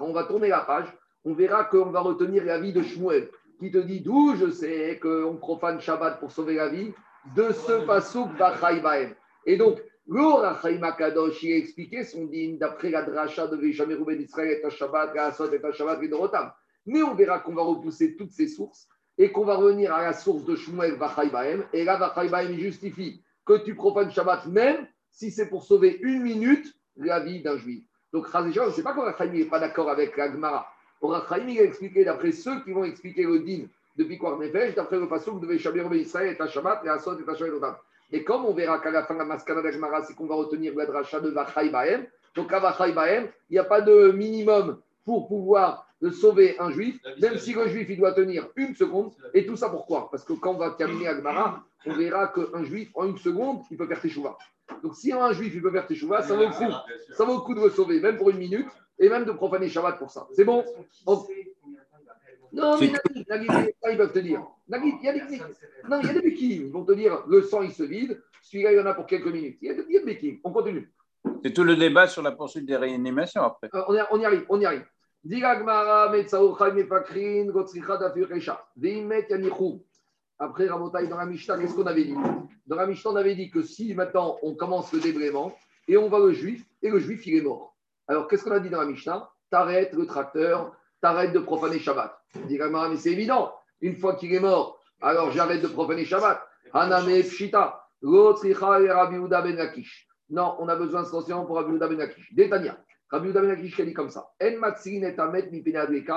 [SPEAKER 1] on va tourner la page, on verra qu'on va retenir la vie de Shmuel, qui te dit d'où je sais qu'on profane Shabbat pour sauver la vie, de ce pasouk bachai baem. Et donc, le Rachaim Akadosh, il a expliqué son digne d'après la dracha de Veshameru ben Israël et Shabbat, Gaasot et Shabbat et Dorotam. Mais on verra qu'on va repousser toutes ces sources et qu'on va revenir à la source de Shmuel Vachai Baem. Et là, Vachai Baem justifie que tu profanes Shabbat même si c'est pour sauver une minute la vie d'un juif. Donc, Razécha, on ne sait pas que Rachaim n'est pas d'accord avec la Gemara. Rachaim, il a expliqué d'après ceux qui vont expliquer le din de Pikwar Nefesh, d'après le passage de Veshamir Ben Israël et Shabbat et Asot et Shabbat Odam. Et comme on verra qu'à la fin de la la Gemara, c'est qu'on va retenir la dracha de Vachai Baem. Donc, à Vachai Baem, il n'y a pas de minimum pour pouvoir de sauver un juif, même si le juif il doit tenir une seconde. Et tout ça pourquoi Parce que quand on va terminer Agmara, on verra qu'un juif, en une seconde, il peut faire teshuva. Donc si un juif il peut faire teshuva, ça vaut le coup. Ça vaut le coup de le sauver, même pour une minute, et même de profaner Shabbat pour ça. C'est bon? On- Non, mais ça, ils peuvent te dire. Il y a des, non, il y a des béquilles. Ils vont te dire le sang il se vide, celui-là il y en a pour quelques minutes. Il y a des, il y a des béquilles. On continue.
[SPEAKER 3] C'est tout le débat sur la poursuite des réanimations après.
[SPEAKER 1] Euh, on, y, on y arrive, on y arrive. Après, Rabotai, dans la Mishnah, qu'est-ce qu'on avait dit? Dans la Mishnah, on avait dit que si maintenant on commence le débraiement et on va le juif, et le juif il est mort. Alors qu'est-ce qu'on a dit dans la Mishnah? T'arrêtes le tracteur, t'arrêtes de profaner Shabbat. Gmara, mais c'est évident. Une fois qu'il est mort, alors j'arrête de profaner Shabbat. Haname Pshita, Rabbi Ben Lakish. Non, on a besoin de ce renseignement pour Rabbi Ben Lakish. Détania. Rabbi Uda Ben Lakish qui a dit comme ça. En Matsin et Amet mi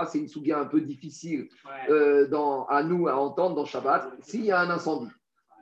[SPEAKER 1] c'est une souga un peu difficile euh, dans, à nous à entendre dans Shabbat. S'il y a un incendie,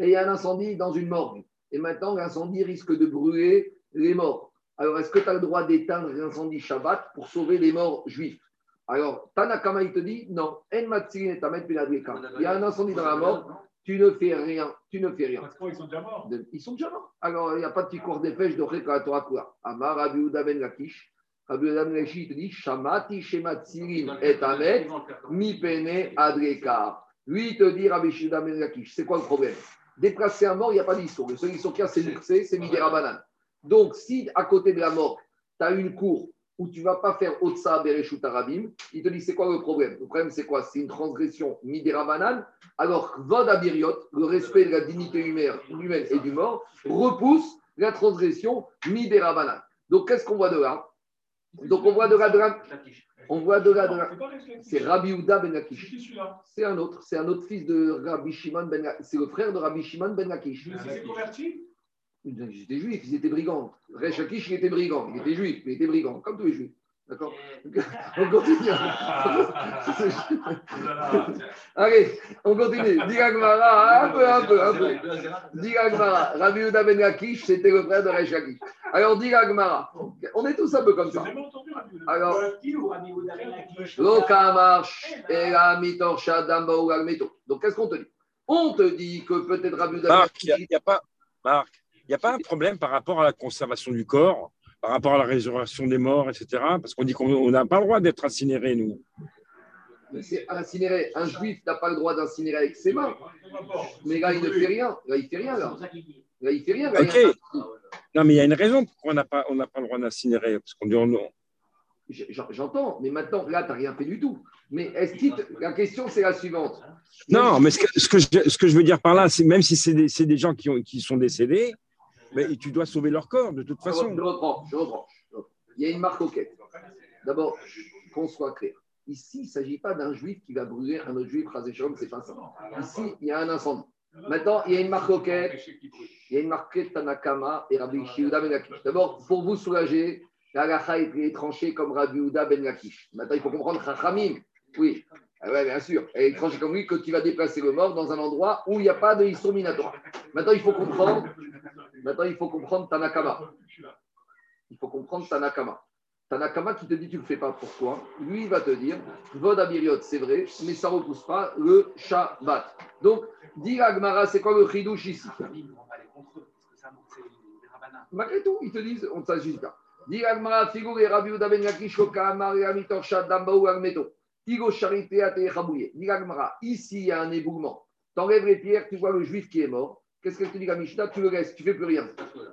[SPEAKER 1] et il y a un incendie dans une morgue, et maintenant l'incendie risque de brûler les morts. Alors est-ce que tu as le droit d'éteindre l'incendie Shabbat pour sauver les morts juifs? Alors Tanakama il te dit non. En Matsin et Amet. Il y a un incendie dans la morgue, tu ne fais rien. Tu ne fais rien.
[SPEAKER 8] Parce qu'ils sont déjà morts.
[SPEAKER 1] Ils sont déjà morts. Alors, il n'y a pas de petit cours des pêches de Reka Torah. Amar Rabbi Uda Ben Lakish. Te dit Shamati Shematsirim et Amet, mi pene adreka. Lui, il te dit Rabbi Uda Ben. C'est quoi le problème? Déplacer un mort, il n'y a pas d'histoire. Le seul histoire qu'il y a, c'est l'Uxé, c'est Midera Banane. Donc, si à côté de la mort, tu as une cour où tu ne vas pas faire Otsa Bereshut Arabim, il te dit c'est quoi le problème? Le problème, c'est quoi? C'est une transgression Midera Banane alors, Vod Abiriot, le respect de la dignité humaine, humaine et du mort, repousse la transgression Midera Banane. Donc, qu'est-ce qu'on voit de là? Donc, on voit de là, de là, on voit de là, de là.
[SPEAKER 8] C'est
[SPEAKER 1] Rabbi Uda Ben
[SPEAKER 8] C'est
[SPEAKER 1] un autre, c'est un autre fils de Rabbi Shimon Ben. C'est le frère de Rabbi Shimon Ben Lakish.
[SPEAKER 8] Il s'est converti
[SPEAKER 1] Ils étaient juifs, ils étaient brigands. Resh Lakish, il était brigand. Il était juif, mais il était brigand, comme tous les juifs. D'accord On continue. Allez, on continue. Diga Gemara, un peu, un peu, un peu. Diga Gemara, Rabbi Uda Ben Lakish, c'était le frère de Resh Lakish. Alors, Diga Gemara, on est tous un peu comme ça. Alors,
[SPEAKER 5] Yehuda Ben.
[SPEAKER 1] Donc, qu'est-ce qu'on te dit? On te dit que peut-être Rabbi
[SPEAKER 2] Marc, il n'y a,
[SPEAKER 1] Lakish.
[SPEAKER 2] il y a pas, Marc, il y a pas un problème par rapport à la conservation du corps, par rapport à la résurrection des morts, etc. Parce qu'on dit qu'on on n'a pas le droit d'être incinéré, nous.
[SPEAKER 1] C'est incinéré. Un juif n'a pas le droit d'incinérer avec ses mains. Mais là, il ne fait rien. Là, il fait rien. Là, là il fait rien. Là, il y a
[SPEAKER 2] Ok. Non, mais il y a une raison pourquoi on n'a pas, on pas le droit d'incinérer. Parce qu'on dit, on- on-
[SPEAKER 1] J- J'entends, mais maintenant, là, tu n'as rien fait du tout. Mais est-ce qu'il te- la question, c'est la suivante.
[SPEAKER 2] Non, mais ce que, ce que je, ce que je veux dire par là, c'est même si c'est des, des gens qui, ont, qui sont décédés, mais tu dois sauver leur corps de toute
[SPEAKER 1] Je,
[SPEAKER 2] façon.
[SPEAKER 1] je reprends, je reprends. Il y a une marque au. D'abord, qu'on soit clair. Ici, il ne s'agit pas d'un juif qui va brûler un autre juif, Razéchom, c'est pas ça. Ici, il y a un incendie. Maintenant, il y a une marque au quête. Il y a une marque Tanakama et Rabbi Yehuda Ben Lakish. D'abord, pour vous soulager, la est tranchée comme Rabbi Yehuda Ben Lakish. Maintenant, il faut comprendre Chachamim. Oui, Ah ouais, bien sûr. Elle est tranchée comme lui que tu vas déplacer le mort dans un endroit où il n'y a pas de Minatora. Maintenant, il faut comprendre. Maintenant, il faut comprendre Tanakama. Il faut comprendre Tanakama. Tanakama qui te dit tu ne le fais pas, pourquoi Lui, il va te dire Vod Abiriot, c'est vrai, mais ça ne repousse pas le Shabbat. Donc, dis Agmara, c'est quoi le chidouche ici? Malgré tout, ils te disent, on ne s'agit pas. Dis Agmara, Figo et Rabbi Uda Ben Yakish, Shoka, Amar, et Amitor, Shaddam, Baou, Agmeto. Tigo, Charité, Ate, Chabouye. Dis Agmara, ici, il y a un éboulement. T'enlèves les pierres, tu vois le juif qui est mort. Qu'est-ce qu'elle te dit, la Mishnah? Tu le laisses, tu ne fais plus rien.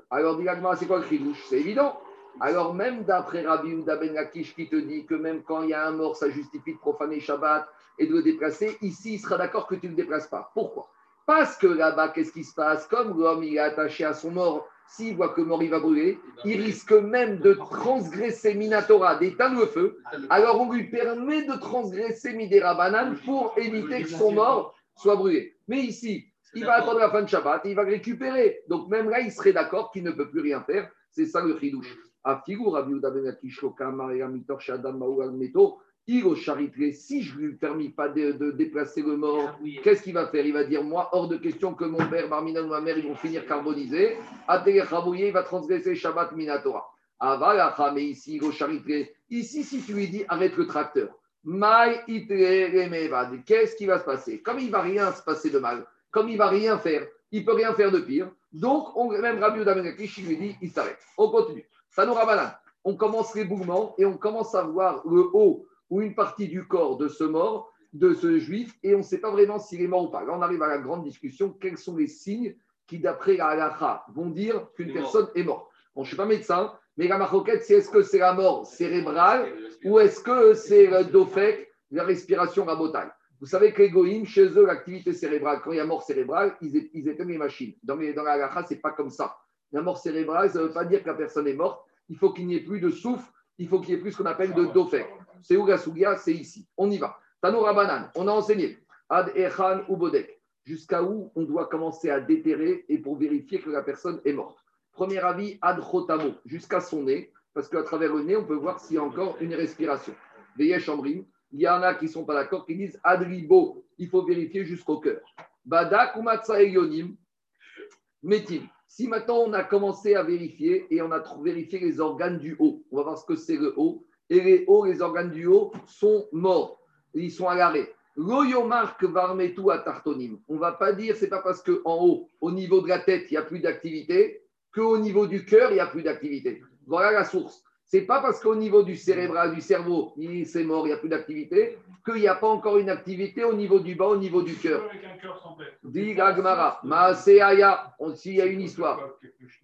[SPEAKER 1] Alors, dis Agmara, c'est quoi le chidouche? C'est évident. Alors, même d'après Rabbi Uda Ben Lakish qui te dit que même quand il y a un mort, ça justifie de profaner Shabbat et de le déplacer, ici, il sera d'accord que tu ne le déplaces pas. Pourquoi? Parce que là-bas, qu'est-ce qui se passe? Comme l'homme, il est attaché à son mort, s'il voit que mort, il va brûler, il risque même de transgresser Minatora, d'éteindre le feu. Alors, on lui permet de transgresser Midera Banane pour éviter que son mort soit brûlé. Mais ici, il va attendre la fin de Shabbat et il va le récupérer. Donc, même là, il serait d'accord qu'il ne peut plus rien faire. C'est ça le chidouche. Si je ne lui permis pas de, de déplacer le mort, qu'est-ce qu'il va faire? Il va dire Moi, hors de question que mon père, Barmina ou ma mère, ils vont finir carbonisés. Il va transgresser Shabbat Minatora. Avalacha, mais ici. Ici, si tu lui dis Arrête le tracteur. Qu'est-ce qui va se passer? Comme il ne va rien se passer de mal, comme il ne va rien faire, il ne peut rien faire de pire. Donc, on, même Rabbi Ben il lui dit, il s'arrête. On continue. Tanoura on commence l'éboulement et on commence à voir le haut ou une partie du corps de ce mort, de ce juif, et on ne sait pas vraiment s'il est mort ou pas. Là, on arrive à la grande discussion. Quels sont les signes qui, d'après la halakha, vont dire qu'une
[SPEAKER 6] mort.
[SPEAKER 1] personne est morte Bon, je ne suis pas médecin, mais la maroquette, c'est est-ce que c'est la mort cérébrale ou est-ce que c'est le dofek, la respiration rabotaille Vous savez que les goïms, chez eux, l'activité cérébrale, quand il y a mort cérébrale, ils, éteignent les machines. Dans, les, dans la halakha, ce n'est pas comme ça. La mort cérébrale, ça ne veut pas dire que la personne est morte. Il faut qu'il n'y ait plus de souffle, il faut qu'il y ait plus ce qu'on appelle de dofek. C'est où C'est ici. On y va. Tanoura Banan, on a enseigné. Ad Echan ou Bodek. Jusqu'à où on doit commencer à déterrer et pour vérifier que la personne est morte? Premier avis, Ad Chotamo, jusqu'à son nez, parce qu'à travers le nez, on peut voir s'il y a encore une respiration. Veillez Chambrim, il y en a qui ne sont pas d'accord, qui disent Ad Ribo, il faut vérifier jusqu'au cœur. Badak ou Matza Elionim, Metim. Si maintenant on a commencé à vérifier et on a vérifié les organes du haut, on va voir ce que c'est le haut. Et les hauts, les organes du haut sont morts. Ils sont à l'arrêt. L'oyomark varmetu à tartonim. On ne va pas dire, c'est pas parce qu'en haut, au niveau de la tête, il n'y a plus d'activité, qu'au niveau du cœur, il n'y a plus d'activité. Voilà la source. C'est pas parce qu'au niveau du cérébral, du cerveau, il- c'est mort, il n'y a plus d'activité, qu'il n'y a pas encore une activité au niveau du bas, au niveau du cœur. Dit Gagmara, Maaseaya, s'il y a une histoire.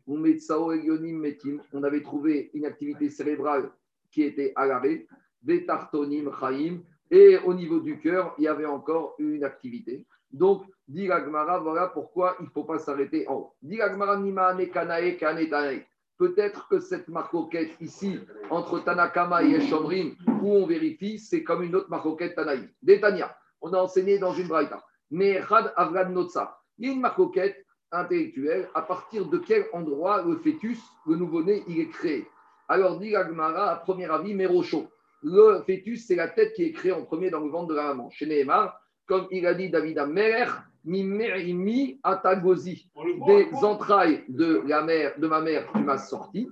[SPEAKER 1] On met Tsao Elionim Metim, on avait trouvé une activité cérébrale qui était à l'arrêt, Vetartonim Chaim, et au niveau du cœur, il y avait encore une activité. Donc, dit Gagmara, voilà pourquoi il ne faut pas s'arrêter en haut. Dit Gagmara, Nimane Kanae Kane Tanae. Peut-être que cette marcoquette ici, entre Tanakama et Eshomrim, où on vérifie, c'est comme une autre marcoquette Tanaï. Détania, on a enseigné dans une braïta. Mais Had Avran Notsa. Il y a une marcoquette intellectuelle, à partir de quel endroit le fœtus, le nouveau-né, il est créé? Alors, dit Agmara, à premier avis, Mérocho. Le fœtus, c'est la tête qui est créée en premier dans le ventre de la maman. Chez Nehemar, comme il a dit David Amer, mi atagozi. Des entrailles de la mère, de ma mère, tu m'as sorti.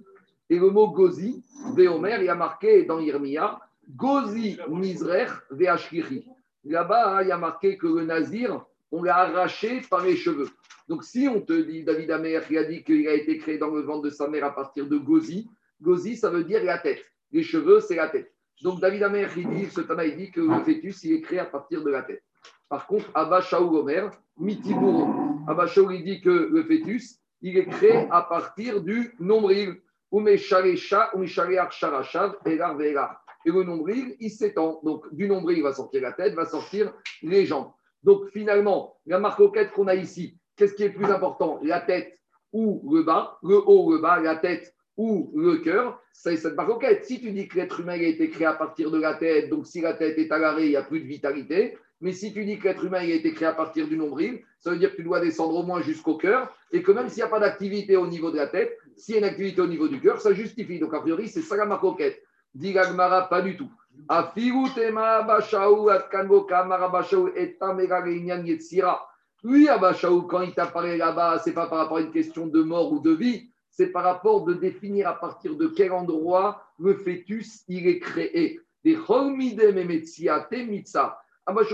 [SPEAKER 1] Et le mot gozi, Véomer, il y a marqué dans Irmia, gozi misrer veashkiri. Là-bas, hein, il y a marqué que le nazir, on l'a arraché par les cheveux. Donc, si on te dit, David Amer, il a dit qu'il a été créé dans le ventre de sa mère à partir de Gozi, Gozi, ça veut dire la tête. Les cheveux, c'est la tête. Donc, David Amer, il dit, ce Tana, il dit que le fœtus, il est créé à partir de la tête. Par contre, Abba Shaul Omer, Mitiburo. Abba Shaul, il dit que le fœtus, il est créé à partir du nombril. Et le nombril, il s'étend. Donc, du nombril, il va sortir la tête, va sortir les jambes. Donc, finalement, la marcoquette qu'on a ici, qu'est-ce qui est plus important? La tête ou le bas? Le haut le bas La tête ou le cœur? C'est cette marcoquette. Si tu dis que l'être humain a été créé à partir de la tête, donc si la tête est à l'arrêt, il n'y a plus de vitalité. Mais si tu dis que l'être humain a été créé à partir du nombril, ça veut dire que tu dois descendre au moins jusqu'au cœur et que même s'il n'y a pas d'activité au niveau de la tête, s'il y a une activité au niveau du cœur, ça justifie. Donc, a priori, c'est ça la marcoquette. Dit Gagmara, pas du tout. Oui, Abashaou, quand il t'apparaît là-bas, c'est pas par rapport à une question de mort ou de vie, c'est par rapport de définir à partir de quel endroit le fœtus il est créé. Des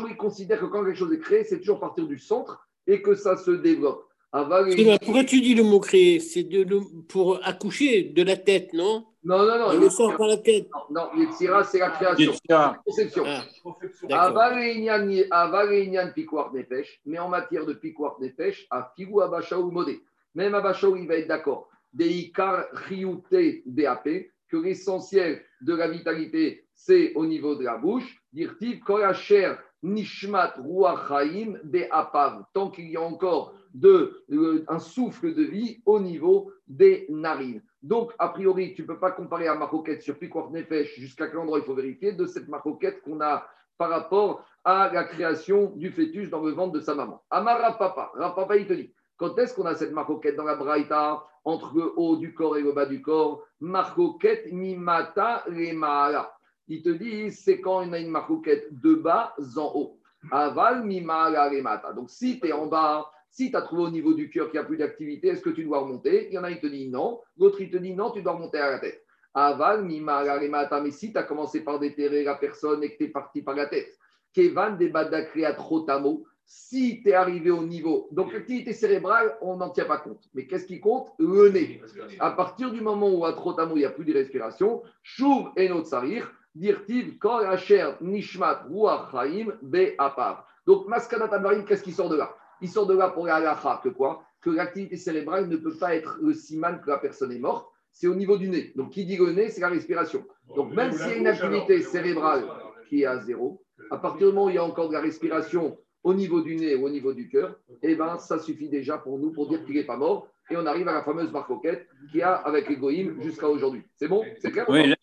[SPEAKER 1] il considère que quand quelque chose est créé, c'est toujours partir du centre et que ça se développe.
[SPEAKER 4] Pourquoi tu dis le mot créer C'est de pour accoucher de la tête, non?
[SPEAKER 1] Non, non, non.
[SPEAKER 4] On le sort par la tête.
[SPEAKER 1] Non, Yetzira, c'est la création.
[SPEAKER 2] Yetzira.
[SPEAKER 1] Conception.
[SPEAKER 4] Ah,
[SPEAKER 1] Ah,
[SPEAKER 4] d'accord.
[SPEAKER 1] Aval Aval Pikuar Nefesh, mais en matière de Pikuar Nefesh, à Figu Abashaou Modé. Même Abashaou, il va être d'accord. Des Ikar Chiyute BAP, que l'essentiel de la vitalité, c'est au niveau de la bouche. Dirtiv Koracher Nishmat Ruach Chaim Be'apav. Tant qu'il y a encore euh, un souffle de vie au niveau des narines. Donc, a priori, tu ne peux pas comparer à Maroquette sur Pikuar Nefesh jusqu'à quel endroit il faut vérifier de cette Maroquette qu'on a par rapport à la création du fœtus dans le ventre de sa maman. Amar Rapapa, Rapapa, il te dit, quand est-ce qu'on a cette marcoquette dans la braïta entre le haut du corps et le bas du corps? Marcoquette mimata remala. Il te dit, c'est quand on a une marcoquette de bas en haut. Aval remata. Donc si tu es en bas, si tu as trouvé au niveau du cœur qu'il n'y a plus d'activité, est-ce que tu dois remonter? Il y en a, il te dit non. L'autre, il te dit non, tu dois remonter à la tête. Aval mimala remata. Mais si tu as commencé par déterrer la personne et que tu es parti par la tête, Kevan de Badakriat Rotamo, si tu es arrivé au niveau. Donc, l'activité cérébrale, on n'en tient pas compte. Mais qu'est-ce qui compte? Le nez. À partir du moment où à Trotamo, il n'y a plus de respiration, Chouv et Notsarir, dirtiv Kol Asher Nishmat Ruach Chaim Be Apar. Donc, Maskanat Advarim, qu'est-ce qui sort de là? Il sort de là pour la halakha, que quoi? Que l'activité cérébrale ne peut pas être le siman que la personne est morte, c'est au niveau du nez. Donc, qui dit le nez, c'est la respiration. Donc, même s'il y a une activité cérébrale qui est à zéro, à partir du moment où il y a encore de la respiration au niveau du nez ou au niveau du cœur, eh ben, ça suffit déjà pour nous pour dire qu'il n'est pas mort. Et on arrive à la fameuse marcoquette qu'il y a avec l'égoïme jusqu'à aujourd'hui. C'est bon? C'est clair? Ou
[SPEAKER 3] Oui,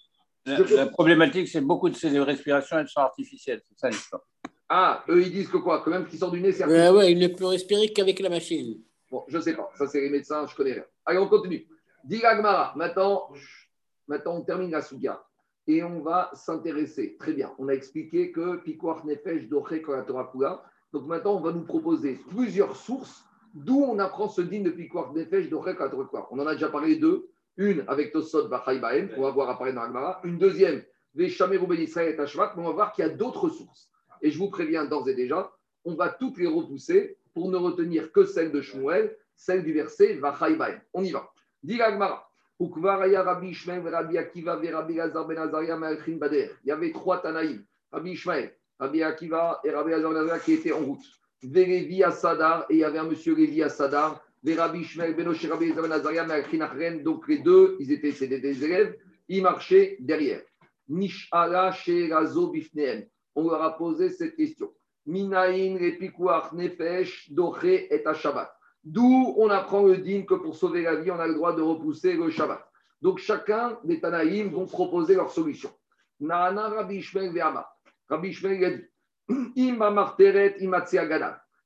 [SPEAKER 3] la, problématique, c'est beaucoup de ces respirations, elles sont artificielles. C'est ça l'histoire.
[SPEAKER 1] Ah, eux, ils disent que quoi Quand même qu'il sort du nez, c'est
[SPEAKER 4] Ouais, ouais, il ne peut respirer qu'avec la machine.
[SPEAKER 1] Bon, je ne sais pas. Ça, c'est les médecins, je connais rien. Allez, on continue. Dit Agmara. Maintenant, maintenant, on termine la Souga. Et on va s'intéresser. Très bien. On a expliqué que Pikuach Nefesh la Torah. Donc maintenant, on va nous proposer plusieurs sources d'où on apprend ce digne de Pikuach Nefesh la Torah. On en a déjà parlé deux. Une avec Tosot Bachai Baem, qu'on va voir apparaître dans Agmara. Une deuxième, Veshamer Ben Israël et Tashvat. Mais on va voir qu'il y a d'autres sources. Et je vous préviens d'ores et déjà, on va toutes les repousser pour ne retenir que celle de Shmuel, celle du verset Vachai Baem. On y va. Dit Agmara. Ben. Il y avait trois Tanaïm, Rabbi Ishmael, Rabbi Akiva et Rabbi Lazar ben qui étaient en route. Vélévi et il y avait un monsieur Lévi à Rabbi Ishmael, Benoche, Rabbi ben. Donc les deux, ils étaient c'était des élèves, ils marchaient derrière. Nish'ala Sherazo Bifneem. On leur a posé cette question. Minaïn, Repikuach, Nefesh, Doche et Shabbat. D'où on apprend le digne que pour sauver la vie, on a le droit de repousser le Shabbat. Donc chacun des Tanaïm vont proposer leur solution. Nahana Rabbi Ishmael Ve'ama. Rabbi Ishmael a dit Imba Marteret.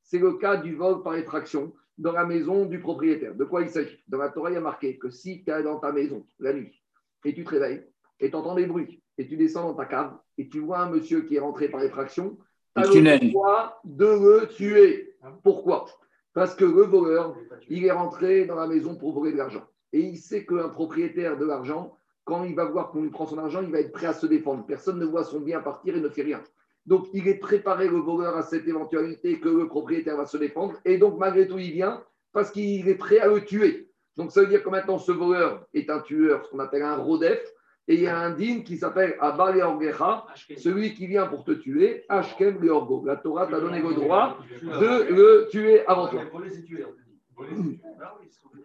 [SPEAKER 1] C'est le cas du vol par effraction dans la maison du propriétaire. De quoi il s'agit? Dans la Torah, il y a marqué que si tu es dans ta maison la nuit et tu te réveilles et tu entends des bruits et tu descends dans ta cave et tu vois un monsieur qui est rentré par effraction, tu as
[SPEAKER 3] Le
[SPEAKER 1] droit de le tuer. Pourquoi? Parce que le voleur, il est rentré dans la maison pour voler de l'argent. Et il sait qu'un propriétaire de l'argent, quand il va voir qu'on lui prend son argent, il va être prêt à se défendre. Personne ne voit son bien partir et ne fait rien. Donc, il est préparé, le voleur, à cette éventualité que le propriétaire va se défendre. Et donc, malgré tout, il vient parce qu'il est prêt à le tuer. Donc, ça veut dire que maintenant, ce voleur est un tueur, ce qu'on appelle un rodef. Et il y a un digne qui s'appelle Abba Leorgecha, celui qui vient pour te tuer, Ashkem Leorgo. La Torah t'a donné le droit de le tuer avant toi.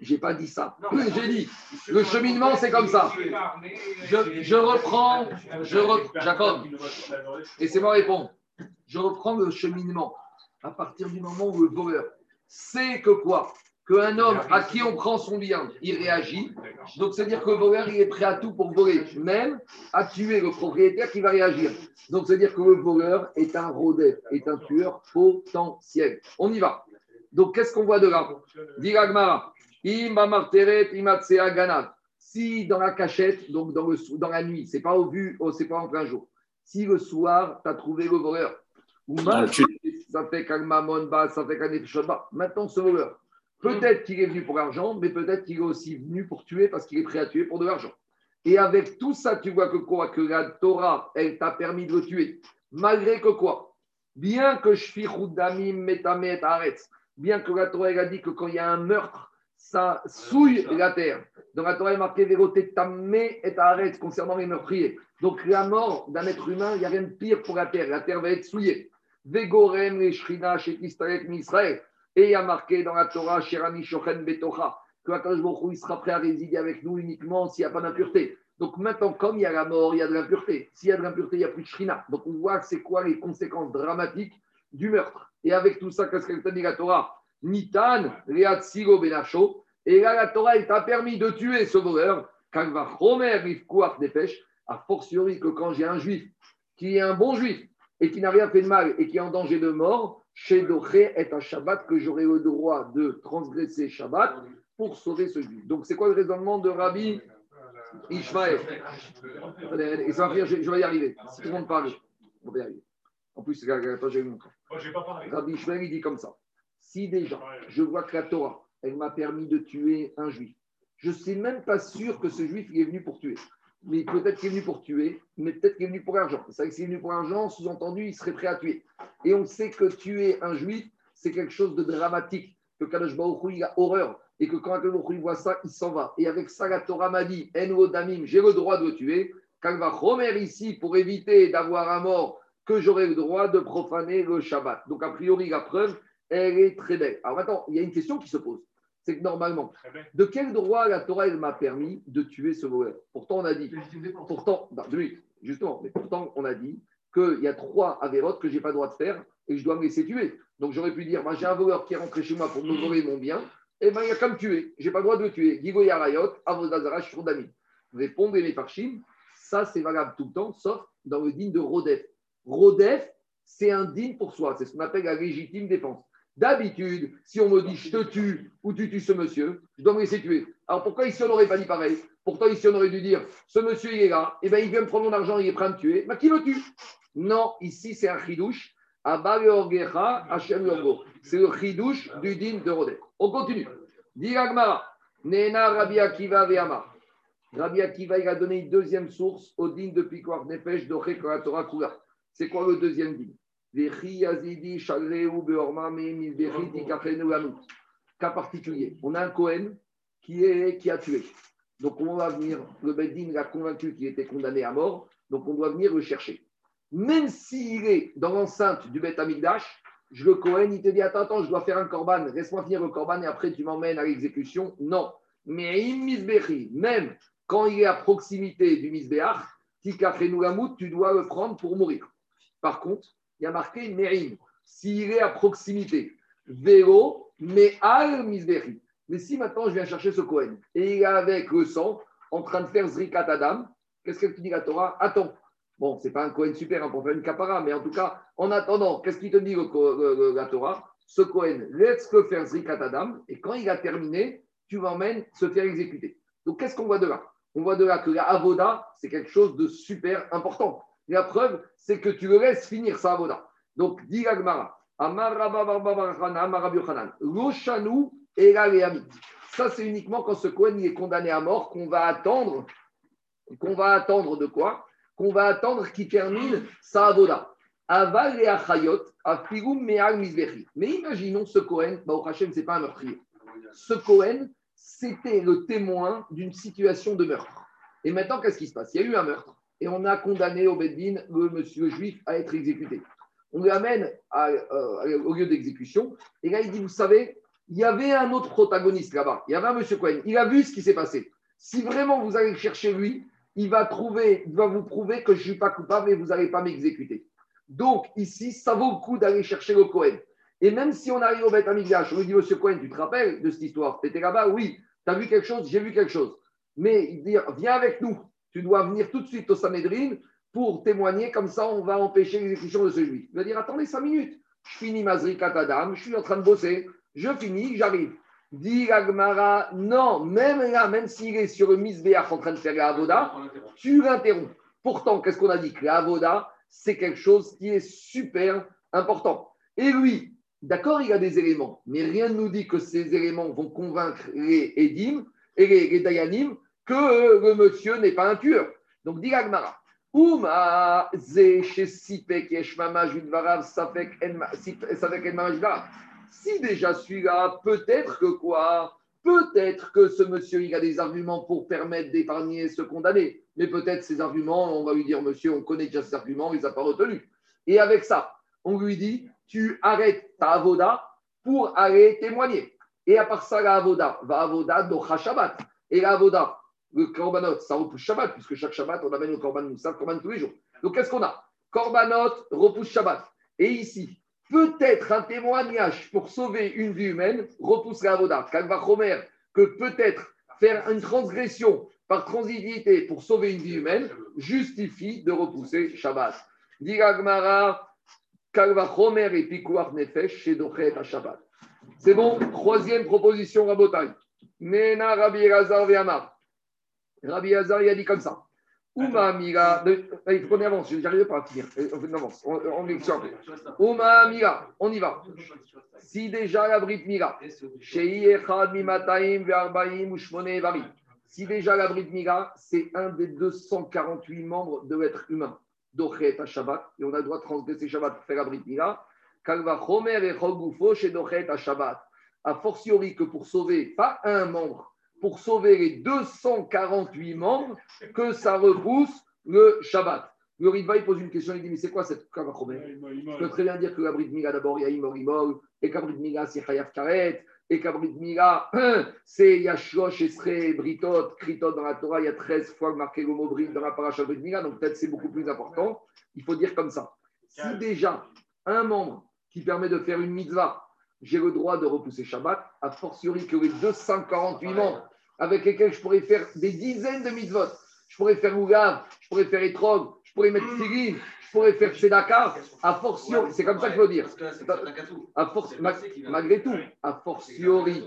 [SPEAKER 1] J'ai pas dit ça. J'ai dit, le cheminement, c'est comme ça. Je, je reprends, je re- Jacob, laissez-moi répondre. Je reprends le cheminement. À partir du moment où le voleur sait que quoi? Qu'un homme à qui on prend son bien, il réagit. Donc, c'est-à-dire que le voleur, il est prêt à tout pour voler, même à tuer le propriétaire qui va réagir. Donc, c'est-à-dire que le voleur est un rodef, est un tueur potentiel. On y va. Donc, qu'est-ce qu'on voit de là Dit marteret imatsea ganad. Si dans la cachette, donc dans, le, dans la nuit, c'est pas au vu, oh, c'est pas en plein jour. Si le soir, tu as trouvé le voleur, ou
[SPEAKER 3] tunnel.
[SPEAKER 1] ça fait qu'un mamon bas, ça fait. Maintenant, ce voleur, peut-être qu'il est venu pour l'argent, mais peut-être qu'il est aussi venu pour tuer parce qu'il est prêt à tuer pour de l'argent. Et avec tout ça, tu vois que quoi Que la Torah, elle t'a permis de le tuer. Malgré que quoi? Bien que Shfichudamim Metamet Aretz, bien que la Torah elle a dit que quand il y a un meurtre, ça souille la terre. Dans la Torah, il est marqué Véroté Tamé et Aretz concernant les meurtriers. Donc la mort d'un être humain, il n'y a rien de pire pour la terre. La terre va être souillée. Vegorem les Shrina chez Israël. Et il y a marqué dans la Torah, Sherani Shochen Betocha, que Hu, il sera prêt à résider avec nous uniquement s'il n'y a pas d'impureté. Donc maintenant, comme il y a la mort, il y a de l'impureté. S'il y a de l'impureté, il n'y a plus de Shrina. Donc on voit que c'est quoi les conséquences dramatiques du meurtre. Et avec tout ça, qu'est-ce qu'elle t'a dit la Torah? Nitan, Reatsilo Benacho. Et là, la Torah, elle t'a permis de tuer ce voleur. Kalva Chomer Rivkuach Nefesh. A fortiori que quand j'ai un juif qui est un bon juif et qui n'a rien fait de mal et qui est en danger de mort, chez Doché est un Shabbat que j'aurai le droit de transgresser Shabbat pour sauver ce juif. Donc c'est quoi le raisonnement de Rabbi Ishmael? Et ça je vais y arriver. Si tout le monde parle, on va y arriver. En plus, regarde, j'ai mon
[SPEAKER 8] Moi, j'ai pas parlé.
[SPEAKER 1] Rabbi Ishmael, il dit comme ça. Si déjà, je vois que la Torah, elle m'a permis de tuer un juif, je ne suis même pas sûr que ce juif il est venu pour tuer. Mais peut-être qu'il est venu pour tuer, mais peut-être qu'il est venu pour l'argent. C'est vrai que s'il est venu pour l'argent, sous-entendu, il serait prêt à tuer. Et on sait que tuer un juif, c'est quelque chose de dramatique, que Kadosh Baruch il a horreur, et que quand Kadosh Baruch voit ça, il s'en va. Et avec ça, la Torah m'a dit, En Damim, j'ai le droit de le tuer. Kalva Chomer ici, pour éviter d'avoir un mort, que j'aurai le droit de profaner le Shabbat. Donc, a priori, la preuve, elle est très belle. Alors maintenant, il y a une question qui se pose. C'est que normalement,
[SPEAKER 8] bien.
[SPEAKER 1] de quel droit la Torah elle m'a permis de tuer ce voleur? Pourtant, on a dit, pourtant, non, deux minutes, justement, mais pourtant, on a dit qu'il y a trois avérotes que je n'ai pas le droit de faire et que je dois me laisser tuer. Donc j'aurais pu dire, moi, j'ai un voleur qui est rentré chez moi pour me voler mon bien, et ben il y a qu'à me tuer. Je n'ai pas le droit de le tuer. Gigo Yarayot, Avodazara, Shurdami. Répondez mes parchim, ça c'est valable tout le temps, sauf dans le digne de Rodef. Rodef, c'est un digne pour soi, c'est ce qu'on appelle la légitime défense. D'habitude, si on me dit je te tue ou tu tues ce monsieur, je dois me laisser tuer. Alors pourquoi ici on n'aurait pas dit pareil? Pourtant ici on aurait dû dire ce monsieur il est là, et ben il vient me prendre mon argent, il est prêt à me tuer, bah, qui me tue? Non, ici c'est un chidouche. C'est le chidouche du din de Rodef. On continue. Dit Nena Rabbi Akiva Ve'amar. Rabbi Akiva, il a donné une deuxième source au din de Pikwar Nefesh d'Oche Torah. C'est quoi le deuxième Lamut. Cas particulier. On a un Cohen qui, est, qui a tué. Donc on va venir, le Beddin l'a convaincu qu'il était condamné à mort, donc on doit venir le chercher. Même s'il est dans l'enceinte du Beth Amikdash, je le Cohen, il te dit Attends, attends, je dois faire un korban, laisse-moi finir le korban et après tu m'emmènes à l'exécution. Non. Mais misbechi, même quand il est à proximité du misbeach, tu dois le prendre pour mourir. Par contre, il y a marqué merim, s'il est à proximité, vélo, mais al misbechi. Mais si maintenant je viens chercher ce Cohen et il est avec le sang en train de faire Zrikat Adam, qu'est-ce que dis la Torah? Attends. Bon, c'est pas un Cohen super hein, pour faire une capara, mais en tout cas, en attendant, qu'est-ce qu'il te dit le- la Torah? Ce Cohen, laisse-le faire Zrikat Adam et quand il a terminé, tu m'emmènes se faire exécuter. Donc qu'est-ce qu'on voit de là? On voit de là que la Avoda, c'est quelque chose de super important. La preuve, c'est que tu le laisses finir sa Avoda. Donc, dit Gagmara, Loshanu et. Ça, c'est uniquement quand ce Cohen il est condamné à mort qu'on va attendre. Qu'on va attendre de quoi? Qu'on va attendre qu'il termine sa avoda. Aval et achayot, afigum me'al. Mais imaginons ce Cohen, bah, au Hachem, ce n'est pas un meurtrier. Ce Cohen, c'était le témoin d'une situation de meurtre. Et maintenant, qu'est-ce qui se passe? Il y a eu un meurtre et on a condamné au Beddin le monsieur juif à être exécuté. On le amène à, euh, au lieu d'exécution et là, il dit Vous savez, il y avait un autre protagoniste là-bas. Il y avait un monsieur Cohen. Il a vu ce qui s'est passé. Si vraiment vous allez le chercher lui, il va, trouver, il va vous prouver que je ne suis pas coupable et vous n'allez pas m'exécuter. Donc, ici, ça vaut le coup d'aller chercher le Cohen. Et même si on arrive au Beth Amigdash, on lui dit Monsieur Cohen, tu te rappelles de cette histoire? Tu étais là-bas? Oui. Tu as vu quelque chose? J'ai vu quelque chose. Mais il dit Viens avec nous. Tu dois venir tout de suite au Sanhedrin pour témoigner. Comme ça, on va empêcher l'exécution de ce juif. Il va dire Attendez cinq minutes. Je finis ma Zrikat Adam, je suis en train de bosser. Je finis, j'arrive. Dit Agmara, non, même là, même s'il est sur le en train de faire la tu l'interromps. Pourtant, qu'est-ce qu'on a dit? Que la c'est quelque chose qui est super important. Et lui, d'accord, il a des éléments, mais rien ne nous dit que ces éléments vont convaincre les Edim et les Dayanim que le monsieur n'est pas un tueur. Donc, dit Agmara. Si déjà celui-là, peut-être que quoi? Peut-être que ce monsieur, il a des arguments pour permettre d'épargner ce condamné. Mais peut-être ces arguments, on va lui dire, monsieur, on connaît déjà ces arguments, ne les a pas retenus. Et avec ça, on lui dit, tu arrêtes ta avoda pour aller témoigner. Et à part ça, la avoda, va avoda docha Shabbat. Et la avoda, le ça repousse Shabbat, puisque chaque Shabbat, on amène le korban moussa, le korban tous les jours. Donc qu'est-ce qu'on a? Korbanot repousse Shabbat. Et ici, peut-être un témoignage pour sauver une vie humaine repousse la avoda. Kalva Chomer, que peut-être faire une transgression par transitivité pour sauver une vie humaine justifie de repousser Shabbat. Diragmara, Kalva Chomer et Pikuach Nefesh chez à Shabbat. C'est bon, troisième proposition Rabotai. Nena Rabbi Elazar Ve'amar. Rabbi Elazar, il a dit comme ça. Uma Mira. de- Il faut qu'on avance, je n'arrive pas à finir. Euh, On avance, on, on est sur- Uma Mira, on y va. Si déjà la Brit Mira, Shei Echad Mimataim Ve'arbaim Ushmone Vari. Si déjà la Brit Mira, c'est un des 248 membres de l'être humain, d'Ochet à Shabbat, et on a le droit de transgresser Shabbat pour faire la Brit Mira, Kalva Chomer et Chogufo chez Dochet à Shabbat. A fortiori que pour sauver, pas un membre, pour sauver les 248 membres, que ça repousse le Shabbat. Le Ritva, il pose une question, il dit Mais c'est quoi cette Kalva Chomer Je peux très bien dire que la Brit Mila, d'abord, il y a Imor Imor, et qu'à Brit Mila, c'est Chayav Karet, et qu'à Brit Mila, c'est Yashlosh, Esre, Britot, Kritot dans la Torah, il y a 13 fois marqué le mot Brit dans la paracha Brit Mila, donc peut-être c'est beaucoup plus important. Il faut dire comme ça. Si déjà un membre qui permet de faire une mitzvah, j'ai le droit de repousser Shabbat, a fortiori que les 248 membres avec lesquels je pourrais faire des dizaines de mitzvot. Je pourrais faire Ougav, je pourrais faire Etrog, je pourrais mettre Tzirin, je pourrais faire Tzedaka, a fortiori, c'est comme ça qu'il faut dire. A force, ma- malgré tout, a fortiori,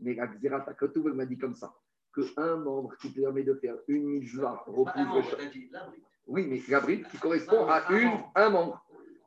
[SPEAKER 1] mais la Xerat elle m'a dit comme ça, qu'un membre qui permet de faire une mitzvah repousse. Oui, mais la bride qui correspond à une, un membre.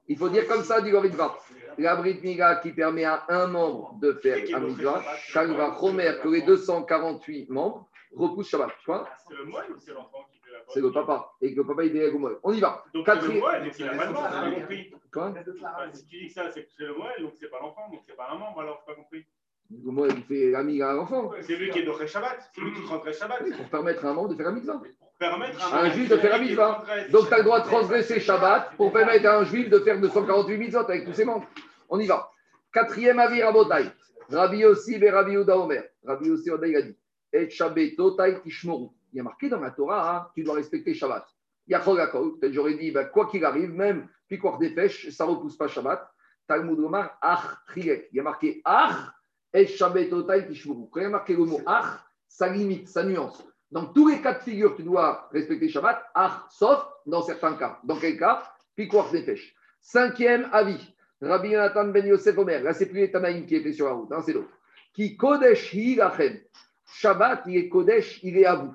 [SPEAKER 1] Il faut dire comme ça, dit Goritva. La bride miga qui permet à un membre de faire un mitzvah, Shalva Chomer, que les 248 membres repoussent Shabbat. Vois
[SPEAKER 8] C'est le moine ou c'est l'enfant qui fait la
[SPEAKER 1] C'est le papa. Et que le papa, il est au moelle. On y va.
[SPEAKER 8] Donc c'est le moine, donc il a pas j'ai pas compris.
[SPEAKER 1] Quoi
[SPEAKER 8] Enfin, si tu dis que ça, c'est que c'est le moine, donc c'est pas l'enfant, donc c'est pas un membre, alors j'ai pas compris.
[SPEAKER 1] Le moelle, il fait l'ami à l'enfant.
[SPEAKER 8] C'est lui qui est d'Oré Shabbat, c'est lui qui rentrait Shabbat.
[SPEAKER 1] Oui, Pour permettre à un membre de faire un mitzvah.
[SPEAKER 8] Pour permettre
[SPEAKER 1] À un juif de faire la mitzvah. Donc, tu as le droit de transgresser Shabbat pour permettre à un juif de faire 248 mitzvot avec tous ses membres. On y va. Quatrième avis, Rabotai. Rabbi Yossi et Rabbi Yehuda Omer. Rabbi Yossi Oda, dit Et Shabbat, Totai. Il y a marqué dans la Torah, hein, tu dois respecter Shabbat. Peut-être j'aurais dit, ben, quoi qu'il arrive, même puis des pêches, ça ne repousse pas Shabbat. Talmud Omar, Ach, Trilek. Il y a marqué Ach, et Shabbat, Totai. Quand il y a marqué le mot Ach, ça limite, ça nuance. Dans tous les cas de figure, tu dois respecter Shabbat, Ach, sauf dans certains cas. Dans quel cas? Piquoir des pêches. Cinquième avis. Rabbi Jonathan ben Yosef Omer. Là, c'est plus les Tanaïm qui étaient sur la route, hein, c'est l'autre. Qui Kodesh hi lachem. Shabbat, il est Kodesh, il est à vous.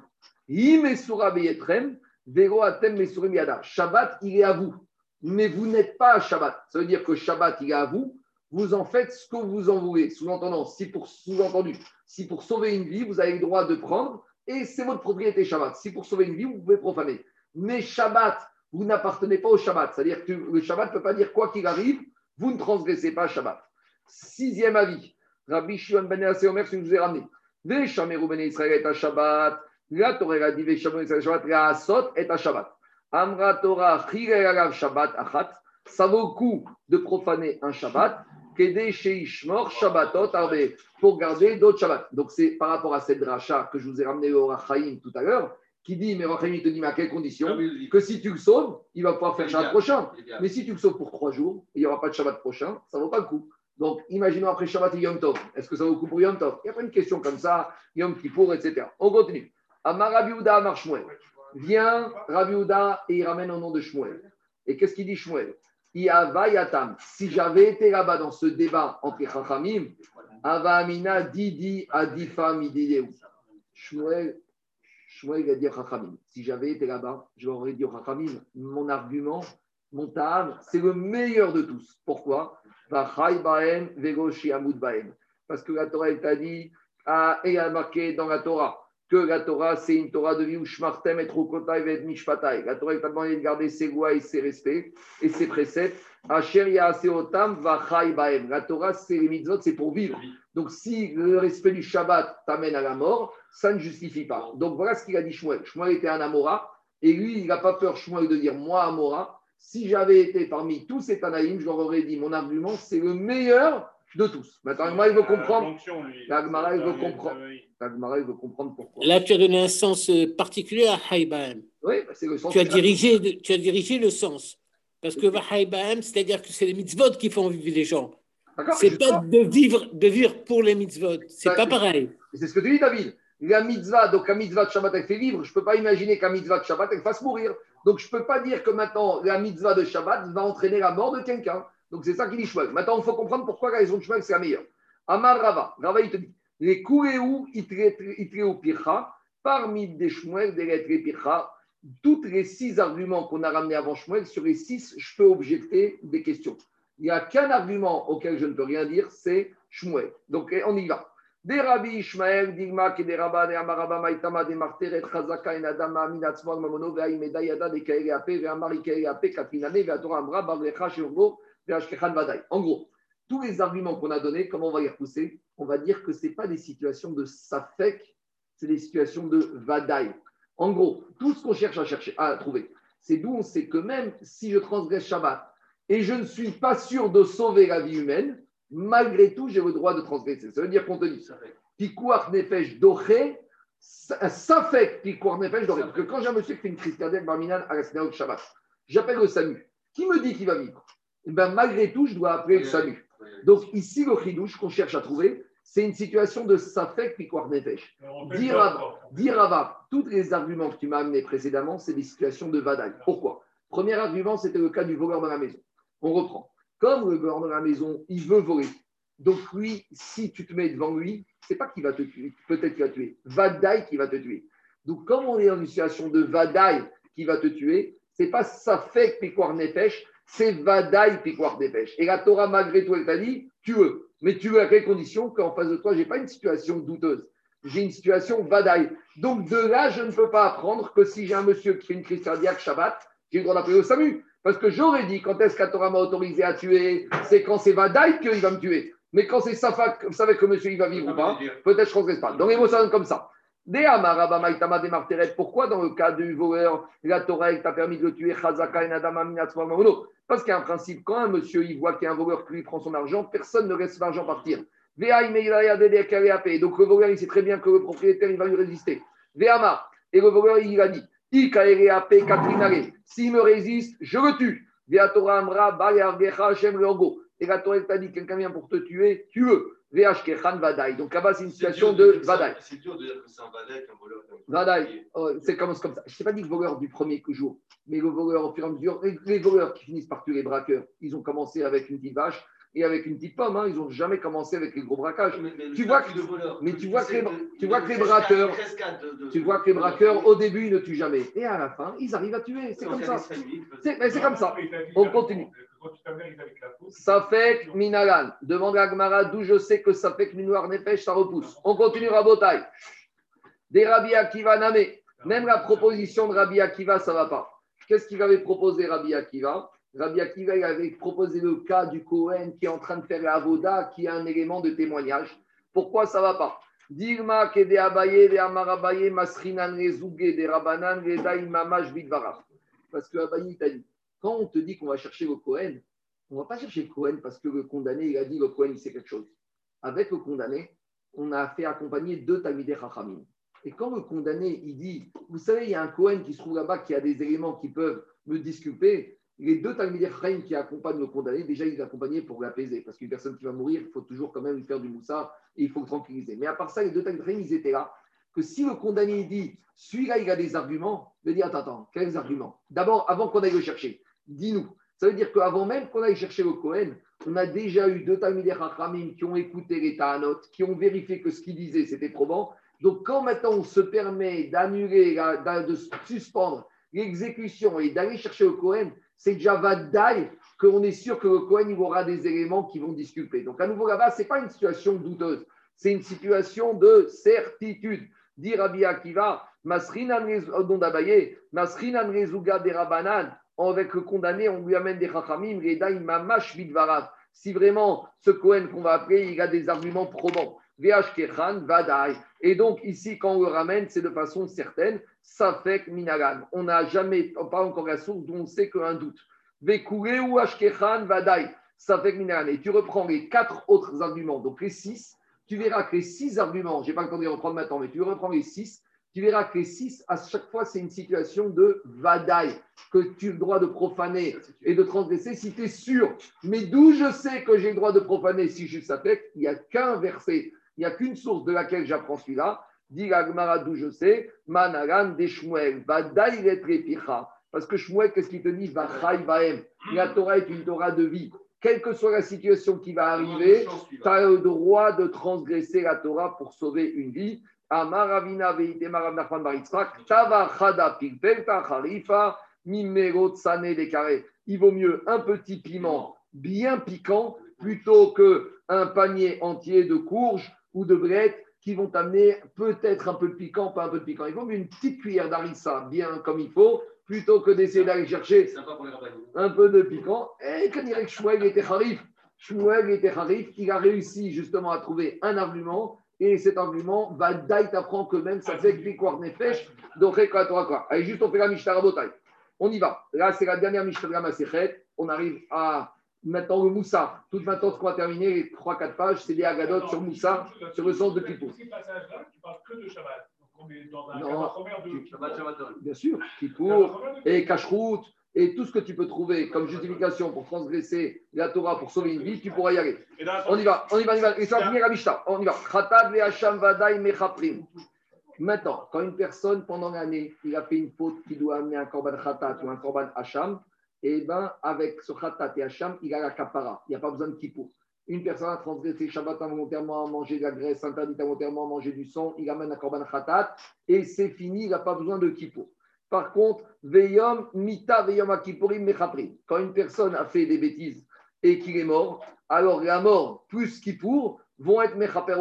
[SPEAKER 1] Hi mesura beyetrem, vero atem mesurim yada. Shabbat, il est à vous. Mais vous n'êtes pas à Shabbat. Ça veut dire que Shabbat, il est à vous. Vous en faites ce que vous en voulez. Sous-entendant, si pour, sous-entendu, si pour sauver une vie, vous avez le droit de prendre, et c'est votre propriété Shabbat. Si pour sauver une vie, vous pouvez profaner. Mais Shabbat, vous n'appartenez pas au Shabbat. C'est-à-dire que le Shabbat ne peut pas dire quoi qu'il arrive, vous ne transgressez pas Shabbat. Sixième avis. Rabbi Shimon ben Omer, je vous ai ramené. Veshameru ben Israël est à Shabbat. La Torah dit Veshameru ben Shabbat. La Asot est à Shabbat. Amra Torah Chirei Alav Shabbat Achat. Ça vaut le coup de profaner un Shabbat. Kede Sheishmor Shabbatot Arbe. Pour garder d'autres Shabbats. Donc c'est par rapport à cette dracha que je vous ai ramené au Rachaim tout à l'heure. Qui dit, mais Rachaim, il te dit, mais à quelles conditions Que si tu le sauves, il va pouvoir faire Shabbat prochain. Mais si tu le sauves pour trois jours, il n'y aura pas de Shabbat prochain, ça ne vaut pas le coup. Donc, imaginons après Shabbat et Yom Tov. Est-ce que ça vaut le coup pour Yom Tov? Il n'y a pas une question comme ça, Yom Kippour, etc. On continue. Amar Rabbi Yehuda Amar Shmuel. Vient Rabbi Yehuda et il ramène au nom de Shmuel. Et qu'est-ce qu'il dit Shmuel? Iava Yatam. Si j'avais été là-bas dans ce débat entre Chachamim, Ava Amina Didi Adifa Midideu. Shmuel, Shmuel dire Chachamim. Si j'avais été là-bas, je leur aurais dit Chachamim, mon argument, mon ta'am, c'est le meilleur de tous. Pourquoi? Parce que la Torah, elle t'a dit, ah, et a marqué dans la Torah, que la Torah, c'est une Torah de vie où Shmartem et Rukotai et Mishpatai. La Torah, t'a demandé de garder ses lois et ses respects et ses préceptes. La Torah, c'est les mitzvot, c'est pour vivre. Donc, si le respect du Shabbat t'amène à la mort, ça ne justifie pas. Donc, voilà ce qu'il a dit Shmuel. Shmuel était un Amora, et lui, il n'a pas peur, Shmuel, de dire Moi, Amora, si j'avais été parmi tous ces Tanaïm, je leur aurais dit Mon argument, c'est le meilleur de tous. Maintenant, moi, il veut comprendre. La Gemara, il veut comprendre. La Gemara, il veut comprendre pourquoi.
[SPEAKER 4] Là, tu as donné un sens particulier à Haïbahem.
[SPEAKER 1] Oui, bah, c'est le sens
[SPEAKER 4] Tu as, dirigé, tu as dirigé le sens. Parce que Haïbahem, c'est-à-dire que c'est les mitzvot qui font vivre les gens. C'est pas de vivre, de vivre pour les mitzvot. C'est
[SPEAKER 1] Bah,
[SPEAKER 4] pas pareil.
[SPEAKER 1] C'est ce que tu dis, David. La mitzvah, donc la mitzvah de Shabbat, elle fait vivre. Je ne peux pas imaginer qu'un mitzvah de Shabbat, elle fasse mourir. Donc je ne peux pas dire que maintenant, la mitzvah de Shabbat va entraîner la mort de quelqu'un. Donc c'est ça qu'il dit Shmuel. Maintenant, il faut comprendre pourquoi la raison de Shmuel, c'est la meilleure. Amar Rava. Rava, il te dit les Kouréou, Itreu Pircha, parmi des Shmuel, des lettres Pircha, toutes les six arguments qu'on a ramenés avant Shmuel, sur les six, je peux objecter des questions. Il n'y a qu'un argument auquel je ne peux rien dire, c'est Shmuel. Donc on y va. Ishmael, Digma. En gros, tous les arguments qu'on a donnés, comment on va les repousser? On va dire que ce n'est pas des situations de safek, c'est des situations de vadaï. En gros, tout ce qu'on cherche à, chercher, à trouver, c'est d'où on sait que même si je transgresse Shabbat et je ne suis pas sûr de sauver la vie humaine, malgré tout, j'ai le droit de transgresser. Ça veut dire qu'on te dit, nefesh doré, safek pikuach nefesh doré. Parce que quand j'ai un monsieur qui fait une crise cardiaque barminale à la synagogue Shabbat, j'appelle le SAMU. Qui me dit qu'il va vivre? Eh ben, Malgré tout, je dois appeler le SAMU. Donc ici, le chidouche qu'on cherche à trouver, c'est une situation de safek pikuach nefesh. Dire Rava, dire Rava, tous les arguments que tu m'as amenés précédemment, c'est des situations de vadaï. Pourquoi? Premier argument, c'était le cas du voleur dans la maison. On reprend. Comme le voleur dans la maison, il veut voler. Donc lui, si tu te mets devant lui, c'est pas qu'il va te tuer, peut-être qu'il va te tuer. Vadaï qui va te tuer. Donc comme on est dans une situation de vadaï qui va te tuer, c'est pas safek pikuach nefesh, c'est vadaï pikuach nefesh. Et la Torah, malgré tout, elle t'a dit, tu veux. Mais tu veux à quelles conditions qu'en face de toi, j'ai pas une situation douteuse? J'ai une situation vadaï. Donc de là, je ne peux pas apprendre que si j'ai un monsieur qui fait une crise cardiaque Shabbat, j'ai le droit d'appeler au SAMU. Parce que j'aurais dit, quand est-ce Torah m'a autorisé à tuer? C'est quand c'est vadaï qu'il va me tuer. Mais quand c'est Safak, vous savez que monsieur il va vivre ou pas? Peut-être je ne transgresse pas. Donc les mots ça donne comme ça. Pourquoi dans le cas du voleur, la Torah t'a permis de le tuer Parce qu'il y a un principe, quand un monsieur il voit qu'il y a un voleur qui lui prend son argent, personne ne laisse l'argent partir. Donc le voleur il sait très bien que le propriétaire il va lui résister. Et le voleur il a dit. S'il me résiste, je le tue. Et la Torah t'a dit quelqu'un vient pour te tuer, tu veux. Vadaï. Donc là-bas, c'est une situation de Vadaï.
[SPEAKER 6] C'est dur de dire que c'est un Vadaï qu'un voleur.
[SPEAKER 1] Vadaï, oh, c'est comme, ça. Je t'ai pas dit le voleur du premier jour, mais le voleur au fur et à mesure. Les, voleurs qui finissent par tuer les braqueurs, ils ont commencé avec une petite vache et avec une petite pomme. Hein. Ils n'ont jamais commencé avec les gros braquages.
[SPEAKER 6] Mais, mais
[SPEAKER 1] Tu vois que- mais tu vois que les- tu vois que les braqueurs- Tu vois que les braqueurs, au début, ils ne tuent jamais. Et à la fin, ils arrivent à tuer. C'est comme ça. C'est comme ça. On continue. Fait Minalan. Demande à Gmara d'où je sais que ça fait que Minoir Nefesh, ça repousse. On continue Rabotai. Des Rabbi Akiva Namé. Même la proposition de Rabbi Akiva, ça ne va pas. Qu'est-ce qu'il avait proposé Rabbi Akiva? Rabbi Akiva il avait proposé le cas du Cohen qui est en train de faire la Avoda, qui a un élément de témoignage. Pourquoi ça ne va pas? Dilma kede abaye de amarabaye masrinan rezouge de rabanan mamash bidvarach. Parce que Abaye t'a dit, quand on te dit qu'on va chercher le Cohen, on ne va pas chercher le Cohen parce que le condamné, il a dit le Cohen, il sait quelque chose. Avec le condamné, on a fait accompagner deux Talmidei Chachamim. Et quand le condamné, il dit, vous savez, il y a un Cohen qui se trouve là-bas qui a des éléments qui peuvent me disculper, les deux Talmidei Chachamim qui accompagnent le condamné, déjà, ils l'accompagnaient pour l'apaiser. Parce qu'une personne qui va mourir, il faut toujours quand même lui faire du moussa et il faut le tranquilliser. Mais à part ça, les deux Talmidei ils étaient là. Que si le condamné il dit, celui-là, il a des arguments, il dit, attends, attends, quels arguments? D'abord, avant qu'on aille le chercher, dis-nous. Ça veut dire qu'avant même qu'on aille chercher le Cohen, on a déjà eu deux Talmidei Chachamim qui ont écouté les Ta'anot, qui ont vérifié que ce qu'il disait, c'était probant. Donc, quand maintenant on se permet d'annuler, de suspendre l'exécution et d'aller chercher le Cohen, c'est déjà Vadaï qu'on est sûr que le Cohen il aura des éléments qui vont disculper. Donc, à nouveau là-bas, ce n'est pas une situation douteuse, c'est une situation de certitude. Dit Rabbi Akiva, Masrinan d'Abaye, Masrinan Rezuga des Rabanan, avec le condamné, on lui amène des Chachamim, Redaï Mamash Bidvarav. Si vraiment ce Cohen qu'on va appeler, il a des arguments probants. Et donc, ici, quand on le ramène, c'est de façon certaine, Safek Minagan. On n'a jamais, pas encore la source d'où on sait qu'un doute. Vekure ou Ashkechan, Vadaï. Safek Minagan. Et tu reprends les quatre autres arguments, donc les six, tu verras que les six arguments, je n'ai pas le temps de les reprendre maintenant, mais tu reprends les six, tu verras que les six, à chaque fois, c'est une situation de Vadaï, que tu as le droit de profaner et de transgresser si tu es sûr. Mais d'où je sais que j'ai le droit de profaner si je suis Safek, il n'y a qu'un verset il n'y a qu'une source de laquelle j'apprends celui-là. Dit la Gemara d'où je sais, Manaran de Shmuel, Vadaï Picha. Parce que Shmuel, qu'est-ce qu'il te dit? Vachai Vahem. La Torah est une Torah de vie. Quelle que soit la situation qui va arriver, tu as le droit de transgresser la Torah pour sauver une vie. Amaravina veite marav nachman baritzrak, tava chada pilpelta charifa, mimero tsane. Il vaut mieux un petit piment bien piquant plutôt qu'un panier entier de courges ou de brettes qui vont amener peut-être un peu de piquant, pas un peu de piquant. Il vaut mieux une petite cuillère d'harissa bien comme il faut plutôt que d'essayer d'aller chercher un peu de piquant. Et quand il que Shmuel était harif, Shmuel était harif, il a réussi justement à trouver un argument. Et cet argument va d'ailleurs t'apprendre que même ça fait piquoir nefesh, donc quoi. Allez, juste on fait la Mishnah Rabotai. On y va. Là, c'est la dernière Mishnah de la Masechet. On arrive à maintenant le Moussa. Tout maintenant, ce qu'on va terminer, les 3-4 pages, c'est des Agadot sur Moussa, sur le sens de Kippour.
[SPEAKER 8] Ces passages-là, tu parles que de Shabbat. Donc on est dans un
[SPEAKER 1] Non. Bien sûr, Kippour et Kashrut et tout ce que tu peux trouver comme justification pour transgresser la Torah pour sauver une vie, tu pourras y aller. On y va, on y va, on y va. Et ça va finir la Mishnah. On y va. Maintenant, quand une personne, pendant l'année, il a fait une faute qui doit amener un korban khatat ou un korban hacham, et bien, avec ce khatat et hacham, il a la kapara. Il n'y a pas besoin de kippour. Une personne a transgressé Shabbat involontairement, a mangé de la graisse, interdit involontairement, a mangé du sang, il amène un korban khatat, et c'est fini, il n'a pas besoin de kippour. Par contre, mita. Quand une personne a fait des bêtises et qu'il est mort, alors la mort plus kippour vont être mechaper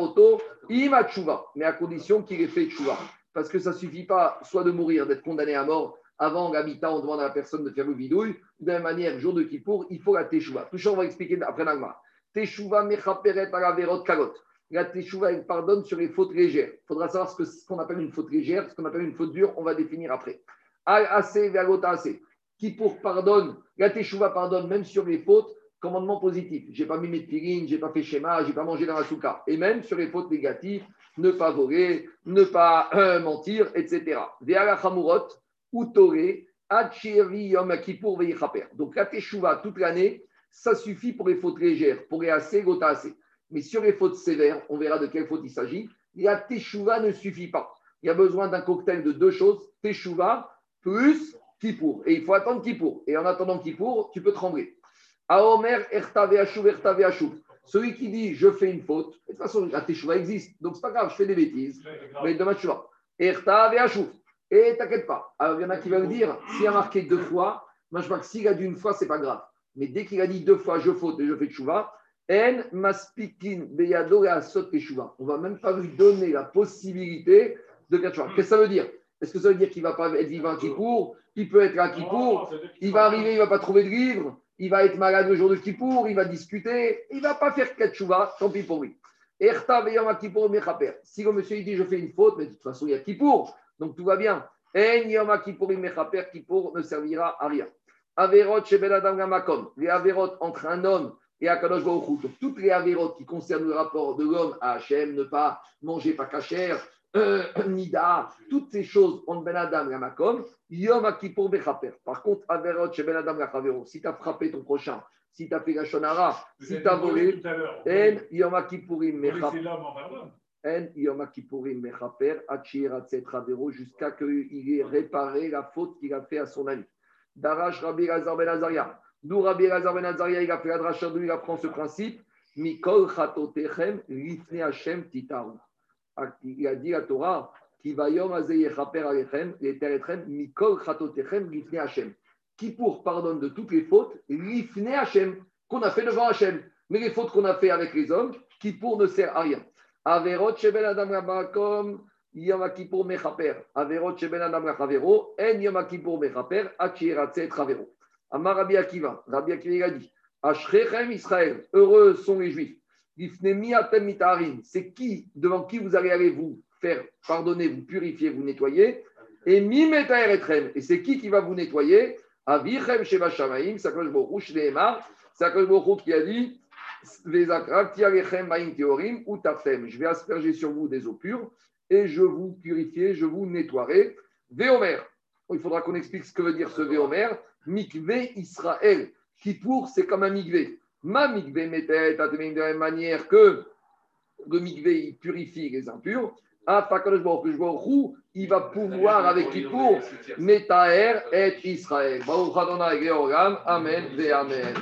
[SPEAKER 1] tshuva, mais à condition qu'il ait fait tshuva. Parce que ça ne suffit pas soit de mourir, d'être condamné à mort. Avant l'habitat, on demande à la personne de faire le bidouille. De la même manière, jour de Kippour, il faut la teshuva. Tout ça, on va expliquer après Nagma. Teshuva mechaperet à la verot kalot. La teshuva, elle pardonne sur les fautes légères. Il faudra savoir ce qu'on appelle une faute légère, ce qu'on appelle une faute dure, on va définir après. Assez assez. Kippour pardonne, la teshuva pardonne même sur les fautes commandement positif. J'ai pas mis mes pilines, j'ai pas fait schéma, j'ai pas mangé dans la souka. Et même sur les fautes négatives, ne pas voler, ne pas euh, mentir, etc. Donc la teshuva toute l'année, ça suffit pour les fautes légères, pour les assez, gota assez. Mais sur les fautes sévères, on verra de quelle faute il s'agit. La teshuva ne suffit pas. Il y a besoin d'un cocktail de deux choses, teshuva plus kippour. Et il faut attendre kippour. Et en attendant kippour, tu peux trembler. Aomer ertave achouv, ertave achouv. Celui qui dit je fais une faute, de toute façon la teshuva existe, donc c'est pas grave, je fais des bêtises, mais demain tu vas. Ertave achouv. Et t'inquiète pas. Alors il y en a qui veulent dire, s'il a marqué deux fois, moi je crois que s'il a dit une fois, c'est pas grave. Mais dès qu'il a dit deux fois je faute et je fais teshuva, en maspikin beyado et asot teshuva. On va même pas lui donner la possibilité de faire teshuva. Qu'est-ce que ça veut dire? Est-ce que ça veut dire qu'il va pas être vivant à Kippour? Il peut être à Kippour, il va arriver, il va pas trouver de livre, il va être malade le jour de Kippour, il va discuter, il va pas faire ketchouva, tant pis pour lui. Si le monsieur il dit je fais une faute, mais de toute façon il y a Kippour, donc tout va bien. Kippour ne servira à rien. Averot chez Ben Gamakom, les averot entre un homme et Akadosh Baruch Hu. Donc toutes les averot qui concernent le rapport de l'homme à Hachem, ne pas manger pas cachère, euh, Nida, toutes ces choses entre Ben Adam et Makom, Yom Kippour Bechaper. Par contre, Averot chez Ben Adam si tu as frappé ton prochain, si tu as fait la shonara, si tu as volé, En Yom Kippourim Mechaper. En Yom Kippourim Mechaper, Achir Atzet Ravero, jusqu'à qu'il ait réparé la faute qu'il a fait à son ami. Darash Rabbi Lazar Ben Azaria. D'où Rabbi Lazar Ben Azaria, il a fait la dracha, d'où il apprend ce principe? Mikol Chatotechem, Lifne Hashem Titaru. Il a dit à Torah, qui va Yom pour pardonne de toutes les fautes, Lifne Hashem, qu'on a fait devant Hashem. Mais les fautes qu'on a fait avec les hommes, qui pour ne sert à rien. Averot Sheben Adam Rabakom, Yom Mechaper. Averot Sheben Adam Rachavero, En Yom Kippur Mechaper, Achiratzet Ravero. Amar Rabbi Akiva, Rabbi Akiva a dit, Ashrechem Israël, heureux sont les Juifs. C'est qui, devant qui vous allez vous faire pardonner, vous purifier, vous nettoyer. Et et c'est qui qui va vous nettoyer? Avichem Sheva Shamaim, Sakosh Shneemar, Sakosh qui a dit, je vais asperger sur vous des eaux pures et je vous purifierai, je vous nettoierai. Véomer. Il faudra qu'on explique ce que veut dire ce Véomer. Mikvé Israël. Kippour, c'est comme un mikvé. Ma mikvé mettait de la même manière que le mikvé, il purifie les impurs. Ah, Fakadosh Baruch Hu, il va pouvoir avec Kippour, Metaer et Israël. Baruch Adonai Georgam. Amen ve Amen.